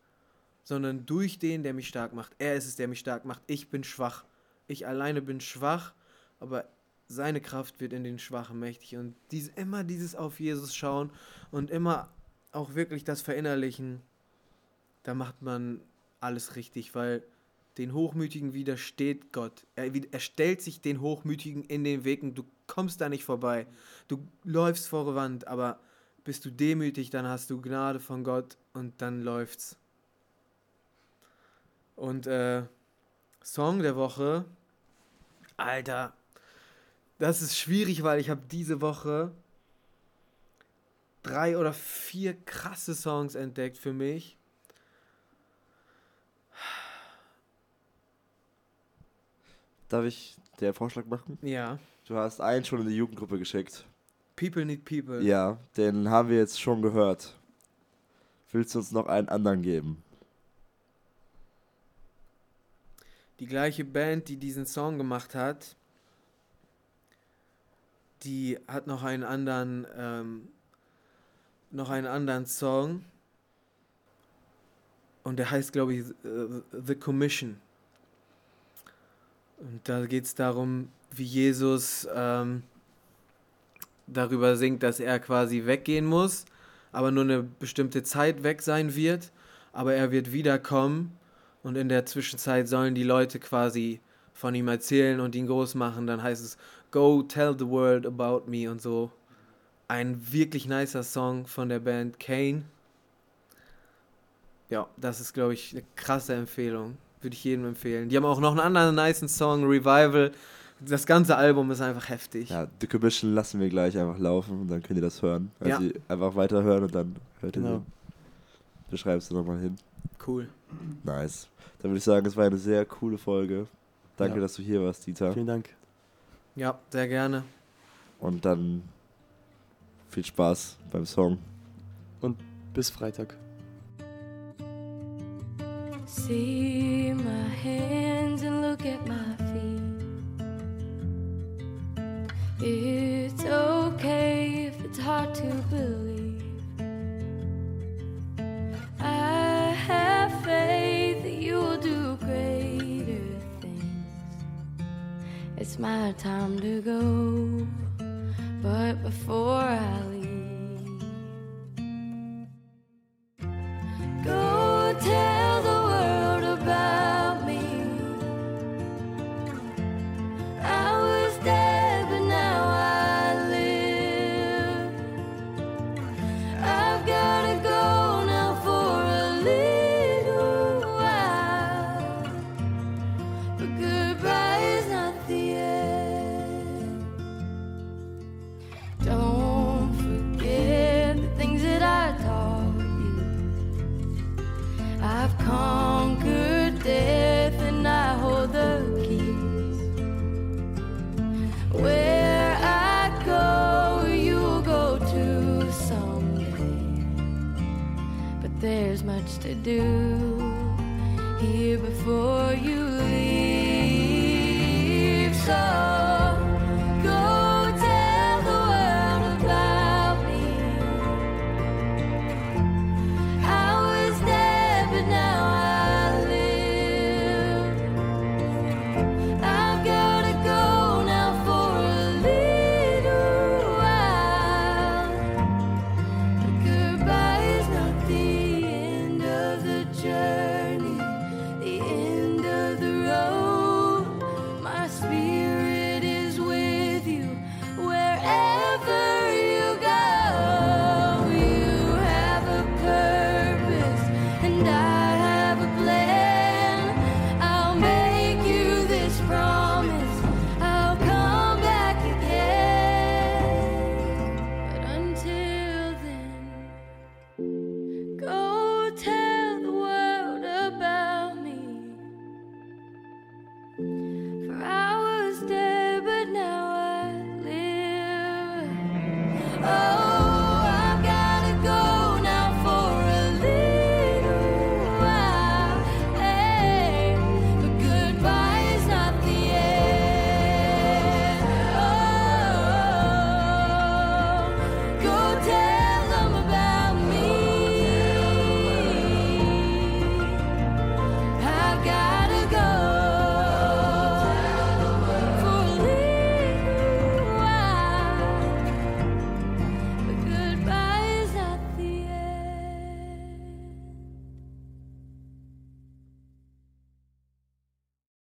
sondern durch den, der mich stark macht. Er ist es, der mich stark macht. Ich bin schwach. Ich alleine bin schwach, aber seine Kraft wird in den Schwachen mächtig. Und dies, immer dieses auf Jesus schauen und immer auch wirklich das Verinnerlichen, da macht man alles richtig, weil den Hochmütigen widersteht Gott. Er, er stellt sich den Hochmütigen in den Weg und du kommst da nicht vorbei. Du läufst vor Wand, aber bist du demütig, dann hast du Gnade von Gott und dann läuft's. Und äh, Song der Woche, Alter, das ist schwierig, weil ich habe diese Woche drei oder vier krasse Songs entdeckt für mich. Darf ich der Vorschlag machen? Ja. Du hast einen schon in die Jugendgruppe geschickt. People Need People. Ja, den haben wir jetzt schon gehört. Willst du uns noch einen anderen geben? Die gleiche Band, die diesen Song gemacht hat, die hat noch einen anderen, ähm, noch einen anderen Song. Und der heißt, glaube ich, The Commission. Und da geht es darum, wie Jesus ähm, darüber singt, dass er quasi weggehen muss, aber nur eine bestimmte Zeit weg sein wird. Aber er wird wiederkommen und in der Zwischenzeit sollen die Leute quasi von ihm erzählen und ihn groß machen. Dann heißt es, Go Tell the World About Me und so. Ein wirklich nicer Song von der Band Kane. Ja, das ist, glaube ich, eine krasse Empfehlung. Würde ich jedem empfehlen. Die haben auch noch einen anderen nice Song, Revival. Das ganze Album ist einfach heftig. Ja, The Commission lassen wir gleich einfach laufen und dann könnt ihr das hören. Also ja. einfach weiterhören und dann hört ihr genau. Das schreibst du nochmal hin. Cool. Nice. Dann würde ich sagen, es war eine sehr coole Folge. Danke, Ja. dass du hier warst, Dieter. Vielen Dank. Ja, sehr gerne. Und dann viel Spaß beim Song. Bis Freitag. See my hands and look at my feet. It's okay if it's hard to believe. I have faith that you will do greater things. It's my time to go, but before I leave. To do here before